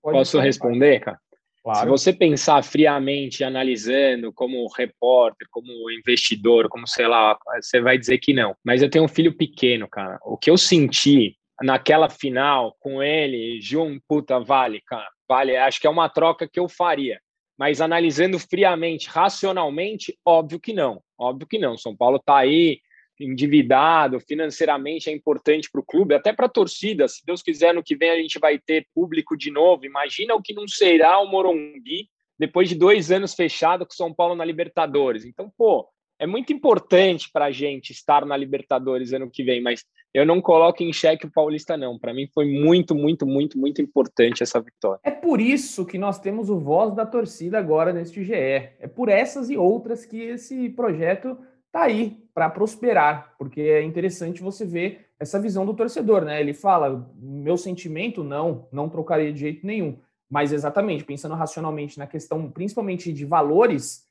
posso responder, cara? Claro. Se você pensar friamente, analisando como repórter, como investidor, como sei lá, você vai dizer que não. Mas eu tenho um filho pequeno, cara. O que eu senti naquela final com ele, Jun, puta, vale, cara, vale, acho que é uma troca que eu faria. Mas analisando friamente, racionalmente, óbvio que não, óbvio que não. São Paulo está aí endividado, financeiramente é importante para o clube, até para a torcida. Se Deus quiser, no que vem a gente vai ter público de novo. Imagina o que não será o Morumbi depois de dois anos fechado com São Paulo na Libertadores. Então, pô, é muito importante para a gente estar na Libertadores ano que vem, mas eu não coloco em xeque o Paulista, não. Para mim foi muito, muito, muito, muito importante essa vitória. É por isso que nós temos o voz da torcida agora neste GE. É por essas e outras que esse projeto está aí para prosperar, porque é interessante você ver essa visão do torcedor, né? Ele fala: meu sentimento, não, não trocaria de jeito nenhum. Mas exatamente, pensando racionalmente na questão, principalmente de valores,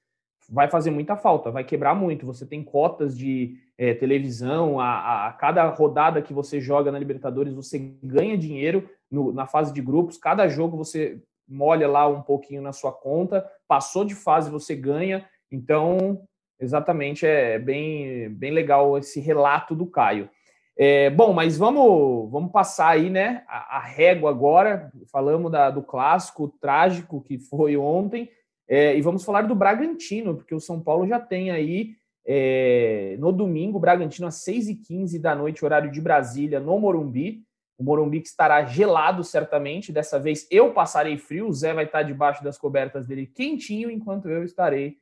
vai fazer muita falta, vai quebrar muito. Você tem cotas de é, televisão, a, a, cada rodada que você joga na Libertadores, você ganha dinheiro no, na fase de grupos, cada jogo você molha lá um pouquinho na sua conta, passou de fase, você ganha. Então, exatamente, é bem, bem legal esse relato do Caio. É, bom, mas vamos, vamos passar aí, né, a, a régua agora. Falamos da, do clássico trágico que foi ontem. É, e vamos falar do Bragantino, porque o São Paulo já tem aí é, no domingo, Bragantino às 6h15 da noite, horário de Brasília, no Morumbi. O Morumbi que estará gelado certamente. Dessa vez eu passarei frio, o Zé vai estar debaixo das cobertas dele quentinho, enquanto eu estarei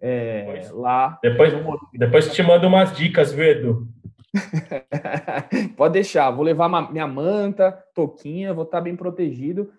é, depois, lá. Depois, depois te mando umas dicas, viu, Edu? Pode deixar, vou levar minha manta, toquinha, vou estar bem protegido,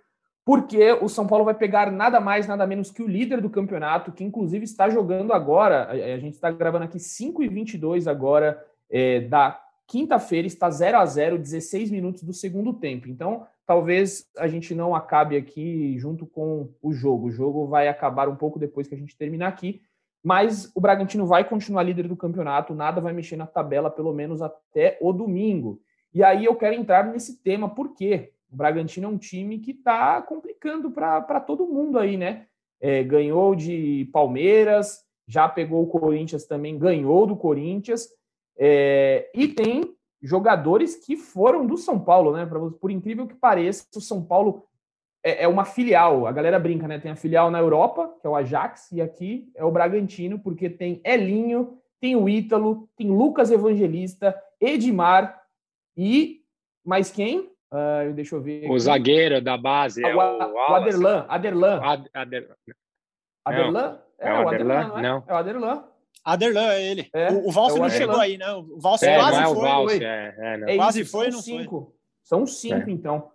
porque o São Paulo vai pegar nada mais, nada menos que o líder do campeonato, que inclusive está jogando agora. A, gente está gravando aqui 5 e 22 agora é, da quinta-feira, está 0 a 0 16 minutos do segundo tempo. Então, talvez a gente não acabe aqui junto com o jogo. O jogo vai acabar um pouco depois que a gente terminar aqui mas o Bragantino vai continuar líder do campeonato, nada vai mexer na tabela, pelo menos até o domingo. E aí eu quero entrar nesse tema, porque o Bragantino é um time que está complicando para todo mundo aí, né? É, ganhou de Palmeiras, já pegou o Corinthians também, ganhou do Corinthians, é, e tem jogadores que foram do São Paulo, né? Por incrível que pareça, o São Paulo é, é, uma filial. A galera brinca, né? Tem a filial na Europa, que é o Ajax, e aqui é o Bragantino, porque tem Elinho, tem o Ítalo, tem Lucas Evangelista, Edmar e mais quem? Uh, deixa eu ver. Aqui. O zagueiro da base. é o, o Aderlan. Aderlan. Ad, Ader... Aderlan? É, é, o Aderlan? Não, é? não. É o Aderlan. Aderlan é ele. É, o, o Valse é não chegou aí, né? O Valse é, quase não é foi. O Valse, é, é, não. quase foi, não cinco. foi. São cinco, então.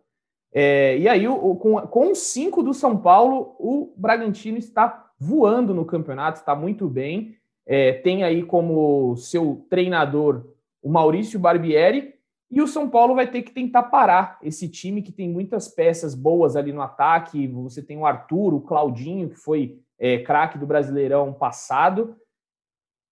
É, e aí, o, com, com cinco do São Paulo, o Bragantino está voando no campeonato, está muito bem. É, tem aí como seu treinador o Maurício Barbieri, e o São Paulo vai ter que tentar parar esse time que tem muitas peças boas ali no ataque. Você tem o Arthur, o Claudinho, que foi é, craque do Brasileirão passado.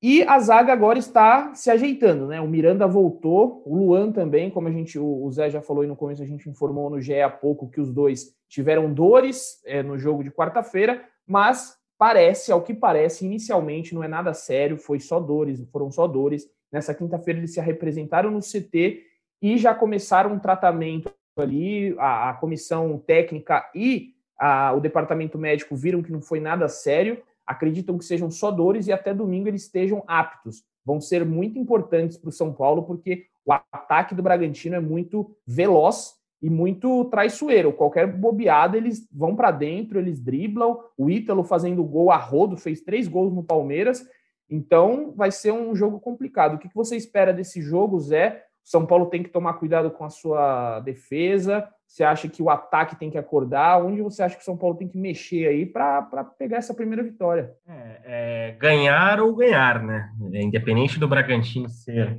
E a zaga agora está se ajeitando, né? O Miranda voltou, o Luan também, como a gente, o Zé já falou aí no começo, a gente informou no GE há pouco que os dois tiveram dores é, no jogo de quarta-feira, mas parece, ao que parece, inicialmente não é nada sério, foi só dores, foram só dores. Nessa quinta-feira eles se representaram no CT e já começaram um tratamento ali, a, a comissão técnica e a, o departamento médico viram que não foi nada sério acreditam que sejam só dores e até domingo eles estejam aptos. Vão ser muito importantes para o São Paulo, porque o ataque do Bragantino é muito veloz e muito traiçoeiro. Qualquer bobeada, eles vão para dentro, eles driblam. O Ítalo fazendo gol a rodo, fez três gols no Palmeiras. Então, vai ser um jogo complicado. O que você espera desse jogo, Zé? São Paulo tem que tomar cuidado com a sua defesa. Você acha que o ataque tem que acordar? Onde você acha que o São Paulo tem que mexer aí para pegar essa primeira vitória? É, é, ganhar ou ganhar, né? Independente do Bragantino ser,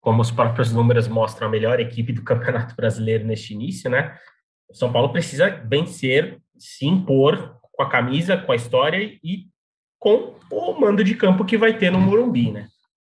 como os próprios números mostram, a melhor equipe do Campeonato Brasileiro neste início, né? O São Paulo precisa vencer, se impor com a camisa, com a história e com o mando de campo que vai ter no Morumbi, né?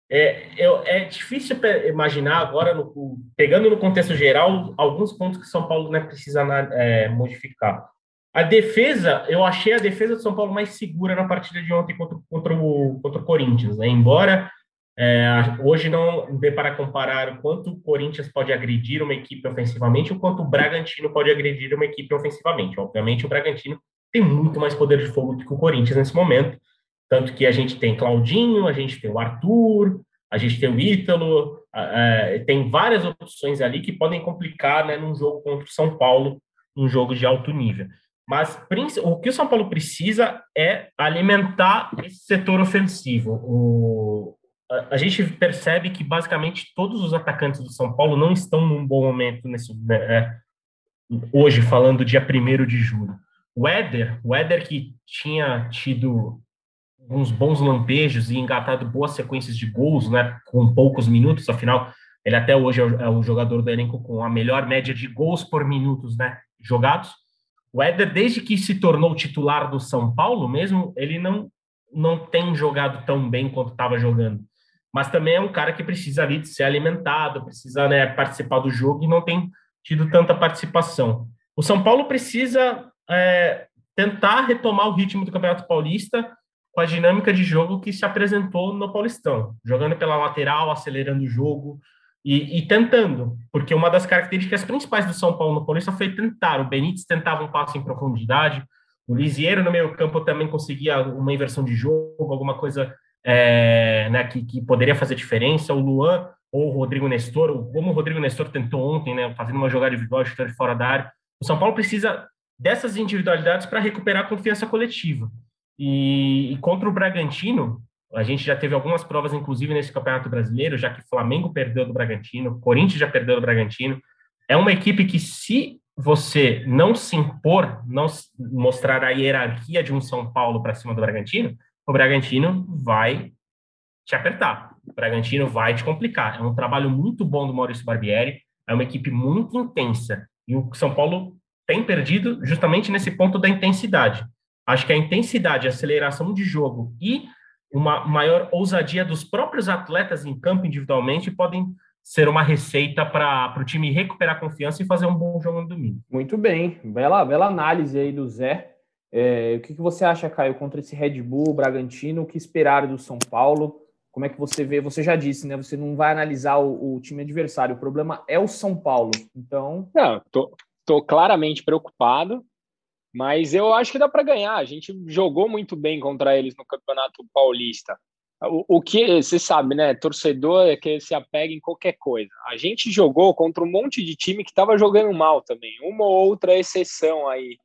É, eu, é difícil imaginar agora, no, pegando no contexto geral, alguns pontos que São Paulo né, precisa é, modificar. A defesa, eu achei a defesa do São Paulo mais segura na partida de ontem contra, contra, o, contra o Corinthians. Né? Embora é, hoje não dê para comparar o quanto o Corinthians pode agredir uma equipe ofensivamente, o quanto o Bragantino pode agredir uma equipe ofensivamente. Obviamente, o Bragantino tem muito mais poder de fogo do que o Corinthians nesse momento. Tanto que a gente tem Claudinho, a gente tem o Arthur, a gente tem o Ítalo, é, tem várias opções ali que podem complicar né, num jogo contra o São Paulo, um jogo de alto nível. Mas o que o São Paulo precisa é alimentar esse setor ofensivo. O, a, a, gente percebe que basicamente todos os atacantes do São Paulo não estão num bom momento nesse, né, hoje, falando dia 1 de julho. O Éder, o Éder que tinha tido uns bons lampejos e engatado boas sequências de gols, né, com poucos minutos, afinal, ele até hoje é o, é o jogador do elenco com a melhor média de gols por minutos, né, jogados. O Éder, desde que se tornou titular do São Paulo mesmo, ele não, não tem jogado tão bem quanto estava jogando. Mas também é um cara que precisa ali de ser alimentado, precisa né, participar do jogo e não tem tido tanta participação. O São Paulo precisa é, tentar retomar o ritmo do Campeonato Paulista com a dinâmica de jogo que se apresentou no Paulistão, jogando pela lateral, acelerando o jogo e, e, tentando, porque uma das características principais do São Paulo no Paulista foi tentar. O Benítez tentava um passo em profundidade, o Lisieiro no meio campo também conseguia uma inversão de jogo, alguma coisa é, né, que, que, poderia fazer diferença. O Luan ou o Rodrigo Nestor, ou como o Rodrigo Nestor tentou ontem, né, fazendo uma jogada individual, chutando fora da área. O São Paulo precisa dessas individualidades para recuperar a confiança coletiva. E, e, contra o Bragantino, a gente já teve algumas provas, inclusive nesse Campeonato Brasileiro, já que Flamengo perdeu do Bragantino, Corinthians já perdeu do Bragantino. É uma equipe que, se você não se impor, não mostrar a hierarquia de um São Paulo para cima do Bragantino, o Bragantino vai te apertar. O Bragantino vai te complicar. É um trabalho muito bom do Maurício Barbieri, é uma equipe muito intensa. E o São Paulo tem perdido justamente nesse ponto da intensidade. Acho que a intensidade, a aceleração de jogo e uma maior ousadia dos próprios atletas em campo individualmente podem ser uma receita para o time recuperar confiança e fazer um bom jogo no domingo. Muito bem, bela, bela análise aí do Zé. É, o que, que você acha, Caio, contra esse Red Bull, Bragantino? O que esperar do São Paulo? Como é que você vê? Você já disse, né? Você não vai analisar o, o time adversário. O problema é o São Paulo. Então. Não, tô, tô claramente preocupado, mas eu acho que dá para ganhar. A gente jogou muito bem contra eles no Campeonato Paulista. O, o que você sabe, né? Torcedor é que se apega em qualquer coisa. A gente jogou contra um monte de time que estava jogando mal também, uma ou outra exceção aí.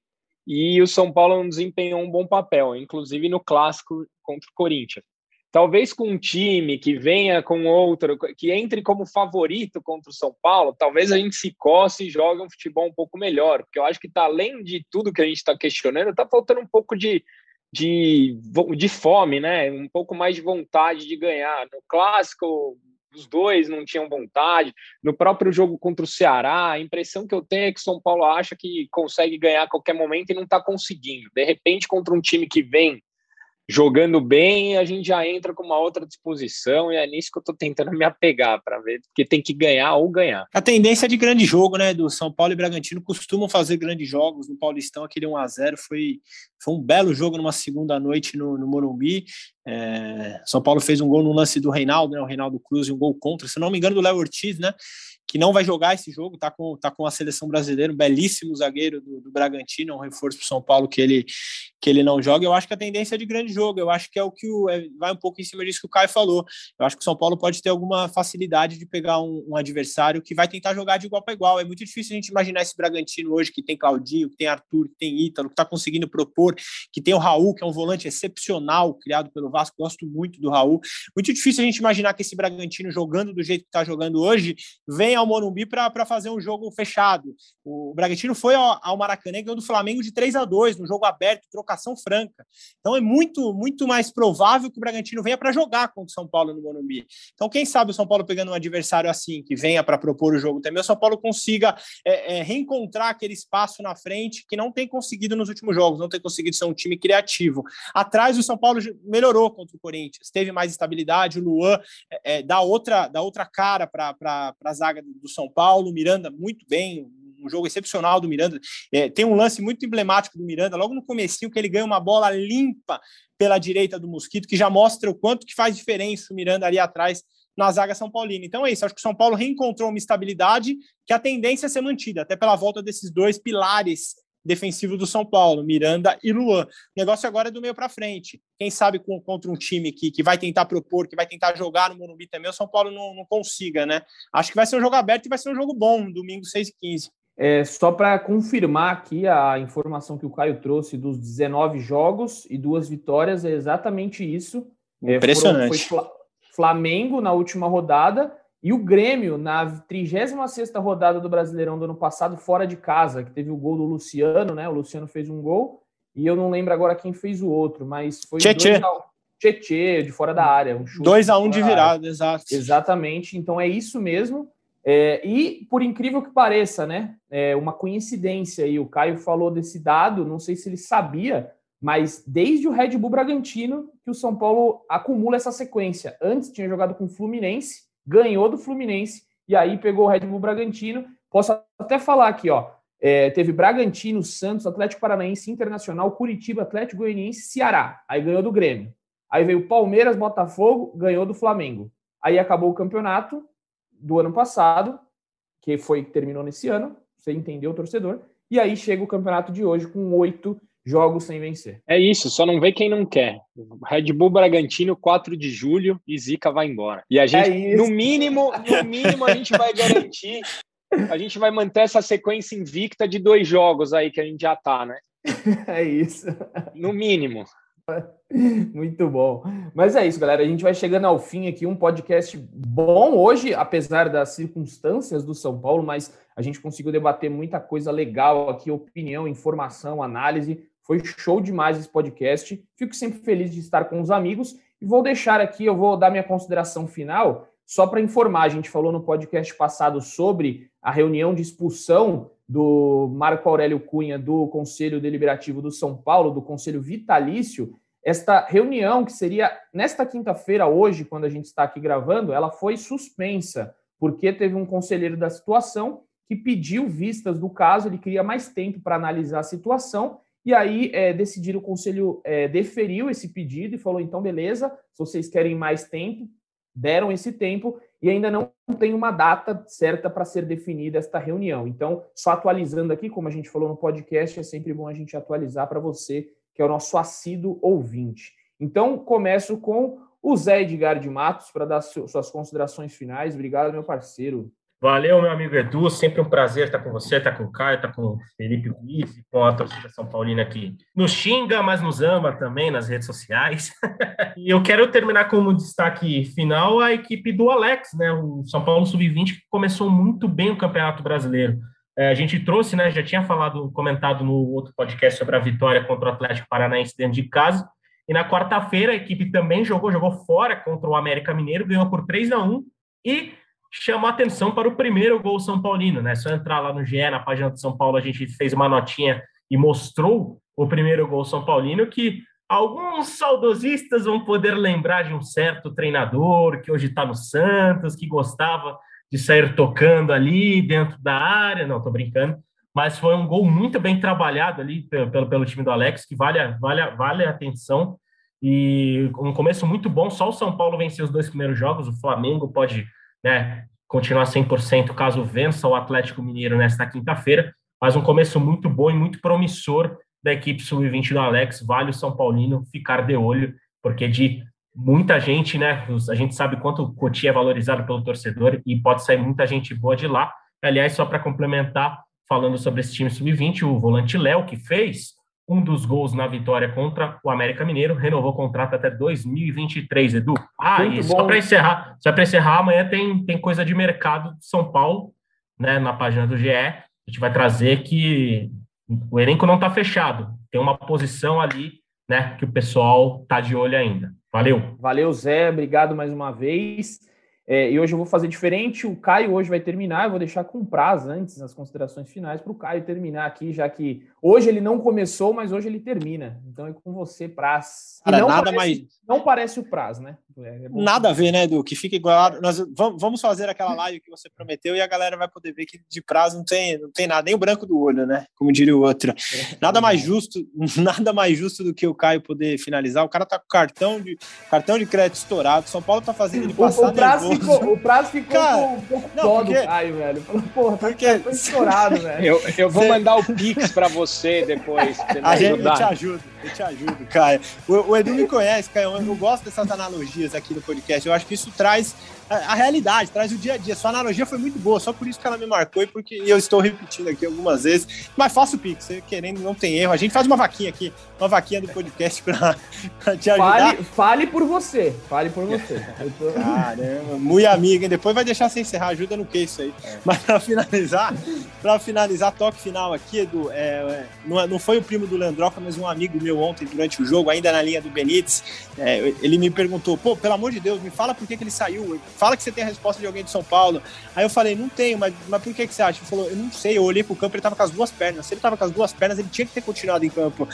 E o São Paulo não desempenhou um bom papel, inclusive no clássico contra o Corinthians. Talvez com um time que venha com outro, que entre como favorito contra o São Paulo, talvez a gente se coce e jogue um futebol um pouco melhor, porque eu acho que tá além de tudo que a gente está questionando, está faltando um pouco de, de, de fome, né? Um pouco mais de vontade de ganhar. No clássico, os dois não tinham vontade. No próprio jogo contra o Ceará, a impressão que eu tenho é que o São Paulo acha que consegue ganhar a qualquer momento e não está conseguindo. De repente, contra um time que vem jogando bem, a gente já entra com uma outra disposição e é nisso que eu estou tentando me apegar para ver, porque tem que ganhar ou ganhar. A tendência de grande jogo, né, do São Paulo e Bragantino costumam fazer grandes jogos no Paulistão, aquele 1 a 0 foi, foi um belo jogo numa segunda noite no, no Morumbi. É, São Paulo fez um gol no lance do Reinaldo, né, o Reinaldo Cruz, e um gol contra, se não me engano, do Léo Ortiz, né, que não vai jogar esse jogo, tá com, tá com a seleção brasileira, um belíssimo zagueiro do, do Bragantino, um reforço para São Paulo que ele, que ele não joga. Eu acho que a tendência é de grande jogo, eu acho que é o que o, é, vai um pouco em cima disso que o Caio falou. Eu acho que o São Paulo pode ter alguma facilidade de pegar um, um adversário que vai tentar jogar de igual para igual. É muito difícil a gente imaginar esse Bragantino hoje que tem Claudinho, que tem Arthur, que tem Ítalo, que está conseguindo propor, que tem o Raul, que é um volante excepcional criado pelo Vasco, gosto muito do Raul. Muito difícil a gente imaginar que esse Bragantino jogando do jeito que está jogando hoje venha ao Morumbi para fazer um jogo fechado. O Bragantino foi ao, ao Maracanã e ganhou do Flamengo de 3 a 2 no jogo aberto, trocação franca. Então é muito, muito mais provável que o Bragantino venha para jogar contra o São Paulo no Morumbi. Então, quem sabe o São Paulo pegando um adversário assim, que venha para propor o jogo também, o São Paulo consiga é, é, reencontrar aquele espaço na frente que não tem conseguido nos últimos jogos, não tem conseguido ser um time criativo. Atrás, o São Paulo melhorou contra o Corinthians, teve mais estabilidade, o Luan é, é dá, outra, dá outra cara para a zaga do São Paulo, Miranda muito bem, um jogo excepcional do Miranda. É, tem um lance muito emblemático do Miranda, logo no comecinho, que ele ganha uma bola limpa pela direita do Mosquito, que já mostra o quanto que faz diferença o Miranda ali atrás na zaga São Paulina. Então é isso, acho que o São Paulo reencontrou uma estabilidade que a tendência é ser mantida, até pela volta desses dois pilares defensivo do São Paulo, Miranda e Luan. O negócio agora é do meio para frente. Quem sabe com, contra um time que, que vai tentar propor, que vai tentar jogar no Morumbi também, o São Paulo não, não consiga, né? Acho que vai ser um jogo aberto e vai ser um jogo bom, domingo 6 e 15. É, só para confirmar aqui a informação que o Caio trouxe dos 19 jogos e duas vitórias, é exatamente isso. Impressionante. É, foram, foi Flamengo na última rodada e o Grêmio, na 36 rodada do Brasileirão do ano passado, fora de casa, que teve o gol do Luciano, né? O Luciano fez um gol, e eu não lembro agora quem fez o outro, mas foi Tchê, Tchê, de fora da área. 2 um a 1 um de virada, exato. Exatamente, então é isso mesmo. É, e, por incrível que pareça, né? É uma coincidência aí, o Caio falou desse dado, não sei se ele sabia, mas desde o Red Bull Bragantino que o São Paulo acumula essa sequência. Antes tinha jogado com o Fluminense, ganhou do Fluminense e aí pegou o Red Bull Bragantino. Posso até falar aqui, ó. É, teve Bragantino, Santos, Atlético Paranaense, Internacional, Curitiba, Atlético Goianiense, Ceará. Aí ganhou do Grêmio. Aí veio Palmeiras, Botafogo, ganhou do Flamengo. Aí acabou o campeonato do ano passado, que foi terminou nesse ano. Você entendeu, torcedor? E aí chega o campeonato de hoje com oito jogos sem vencer. É isso, só não vê quem não quer. Red Bull Bragantino, 4 de julho, e Zica vai embora. E a gente, é no mínimo, no mínimo, a gente vai garantir, a gente vai manter essa sequência invicta de dois jogos aí que a gente já tá, né? É isso. No mínimo. Muito bom. Mas é isso, galera. A gente vai chegando ao fim aqui. Um podcast bom hoje, apesar das circunstâncias do São Paulo, mas a gente conseguiu debater muita coisa legal aqui: opinião, informação, análise. Foi show demais esse podcast. Fico sempre feliz de estar com os amigos e vou deixar aqui, eu vou dar minha consideração final, só para informar. A gente falou no podcast passado sobre a reunião de expulsão do Marco Aurélio Cunha do Conselho Deliberativo do São Paulo, do Conselho Vitalício. Esta reunião, que seria nesta quinta-feira, hoje, quando a gente está aqui gravando, ela foi suspensa, porque teve um conselheiro da situação que pediu vistas do caso, ele queria mais tempo para analisar a situação e aí é, decidiram, o conselho é, deferiu esse pedido e falou: então, beleza, se vocês querem mais tempo, deram esse tempo e ainda não tem uma data certa para ser definida esta reunião. Então, só atualizando aqui, como a gente falou no podcast, é sempre bom a gente atualizar para você, que é o nosso assíduo ouvinte. Então, começo com o Zé Edgar de Matos para dar suas considerações finais. Obrigado, meu parceiro. Valeu, meu amigo Edu. Sempre um prazer estar com você, estar com o Caio, estar com o Felipe Luiz e com a torcida São Paulina aqui. Nos xinga, mas nos ama também nas redes sociais. e eu quero terminar com um destaque final a equipe do Alex, né? O São Paulo Sub-20 começou muito bem o Campeonato Brasileiro. É, a gente trouxe, né? Já tinha falado, comentado no outro podcast sobre a vitória contra o Atlético Paranaense dentro de casa. E na quarta-feira a equipe também jogou, jogou fora contra o América Mineiro, ganhou por 3 a 1 e chamou atenção para o primeiro gol São Paulino, né? Só entrar lá no GE, na página do São Paulo, a gente fez uma notinha e mostrou o primeiro gol São Paulino, que alguns saudosistas vão poder lembrar de um certo treinador que hoje está no Santos, que gostava de sair tocando ali dentro da área. Não, tô brincando. Mas foi um gol muito bem trabalhado ali pelo, pelo time do Alex, que vale, vale, vale a atenção. E um começo muito bom. Só o São Paulo venceu os dois primeiros jogos. O Flamengo pode né, continuar 100% caso vença o Atlético Mineiro nesta quinta-feira, mas um começo muito bom e muito promissor da equipe sub-20 do Alex, vale o São Paulino ficar de olho, porque de muita gente, né, a gente sabe quanto o Cotia é valorizado pelo torcedor e pode sair muita gente boa de lá. Aliás, só para complementar, falando sobre esse time sub-20, o volante Léo, que fez um dos gols na vitória contra o América Mineiro, renovou o contrato até 2023, Edu. Ah, Muito e só para encerrar, só para encerrar, amanhã tem, tem coisa de mercado de São Paulo, né, na página do GE. A gente vai trazer que o elenco não está fechado, tem uma posição ali, né, que o pessoal tá de olho ainda. Valeu. Valeu, Zé, obrigado mais uma vez. É, e hoje eu vou fazer diferente. O Caio hoje vai terminar. Eu vou deixar com prazo antes as considerações finais para o Caio terminar aqui, já que hoje ele não começou, mas hoje ele termina. Então é com você, Praz. Cara, não nada parece, mais. Não parece o Praz, né? É, é nada a ver, né, Edu? Que fica igual. Nós vamos fazer aquela live que você prometeu e a galera vai poder ver que de prazo não tem, não tem nada, nem o branco do olho, né? Como diria o outro. Nada mais justo, nada mais justo do que o Caio poder finalizar. O cara tá com cartão de cartão de crédito estourado. São Paulo tá fazendo ele passar o, o prazo ficou, O prazo ficou cara, um pouco não, dó porque, do Caio, velho. Falou, porra, tá porque, estourado, velho. Eu, eu vou mandar o Pix para você depois. A gente, eu te ajudo, eu te ajudo, Caio. O, o Edu me conhece, Caio. Eu gosto dessas analogias aqui no podcast. Eu acho que isso traz a, a, realidade, traz o dia a dia. Sua analogia foi muito boa, só por isso que ela me marcou e porque eu estou repetindo aqui algumas vezes. Mas faça o Pix, você querendo, não tem erro. A gente faz uma vaquinha aqui, uma vaquinha do podcast para te ajudar. Fale, fale, por você, fale por você. Tô... Caramba, muito amiga, hein? Depois vai deixar sem encerrar, ajuda no que isso aí. É. Mas para finalizar, para finalizar, toque final aqui, Edu, é, é, não, é, não foi o primo do Leandroca, mas um amigo meu ontem durante o jogo, ainda na linha do Benítez, é, ele me perguntou, pô, pelo amor de Deus, me fala por que, que ele saiu fala que você tem a resposta de alguém de São Paulo. Aí eu falei, não tenho, mas, mas por que, que você acha? Ele falou, eu não sei, eu olhei pro campo, ele tava com as duas pernas. Se ele tava com as duas pernas, ele tinha que ter continuado em campo.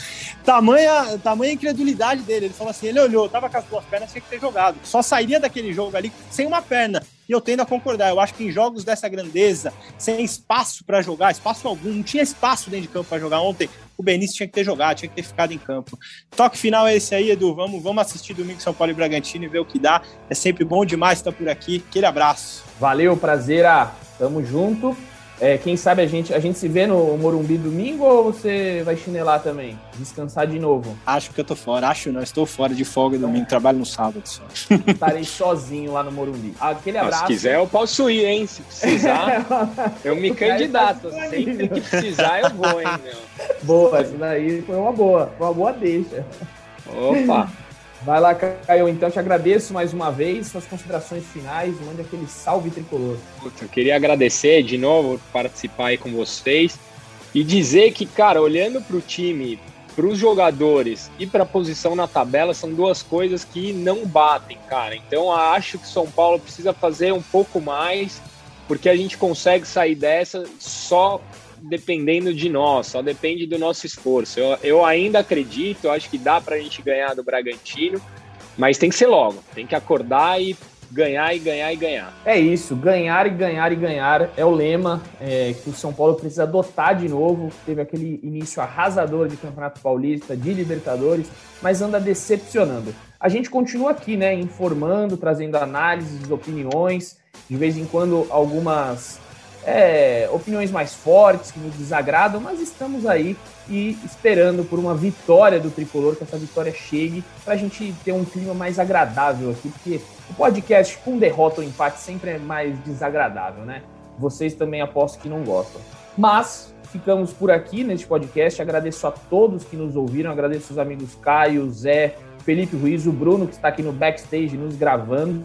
Tamanha, tamanha incredulidade dele. Ele falou assim, ele olhou, tava com as duas pernas, tinha que ter jogado. Só sairia daquele jogo ali sem uma perna. E eu tendo a concordar. Eu acho que em jogos dessa grandeza, sem espaço para jogar, espaço algum, não tinha espaço dentro de campo para jogar ontem. O Benício tinha que ter jogado, tinha que ter ficado em campo. Toque final é esse aí, Edu. Vamos, vamos assistir domingo São Paulo e Bragantino e ver o que dá. É sempre bom demais estar por aqui. Aquele abraço. Valeu, prazer. Ah, tamo junto. É, quem sabe a gente, a gente se vê no Morumbi domingo ou você vai chinelar também? Descansar de novo? Acho que eu tô fora. Acho não, estou fora de folga domingo, trabalho no sábado só. Estarei sozinho lá no Morumbi. Aquele abraço. Se quiser, eu posso ir, hein? Se precisar, eu me candidato. Sempre que precisar, eu vou, hein, meu. Boa, isso daí foi uma boa, uma boa deixa. Opa! Vai lá, Caio, então te agradeço mais uma vez, suas considerações finais, mande aquele salve tricolor. Puta, eu queria agradecer de novo por participar aí com vocês e dizer que, cara, olhando para o time, para os jogadores e para a posição na tabela, são duas coisas que não batem, cara. Então acho que São Paulo precisa fazer um pouco mais, porque a gente consegue sair dessa só dependendo de nós, só depende do nosso esforço. Eu, eu ainda acredito, eu acho que dá para a gente ganhar do Bragantino, mas tem que ser logo, tem que acordar e ganhar e ganhar e ganhar. É isso, ganhar e ganhar e ganhar é o lema é, que o São Paulo precisa adotar de novo. Teve aquele início arrasador de Campeonato Paulista, de Libertadores, mas anda decepcionando. A gente continua aqui, né, informando, trazendo análises, opiniões, de vez em quando algumas é, opiniões mais fortes que nos desagradam, mas estamos aí e esperando por uma vitória do tricolor, que essa vitória chegue, para a gente ter um clima mais agradável aqui, porque o podcast com derrota ou empate sempre é mais desagradável, né? Vocês também aposto que não gostam. Mas ficamos por aqui neste podcast. Agradeço a todos que nos ouviram, agradeço os amigos Caio, Zé, Felipe Ruiz, o Bruno que está aqui no backstage nos gravando.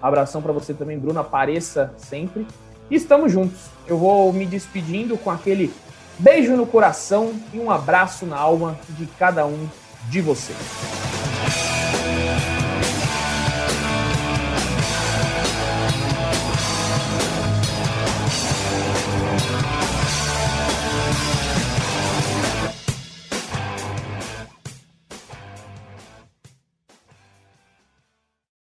Abração para você também, Bruno. Apareça sempre. E estamos juntos. Eu vou me despedindo com aquele beijo no coração e um abraço na alma de cada um de vocês.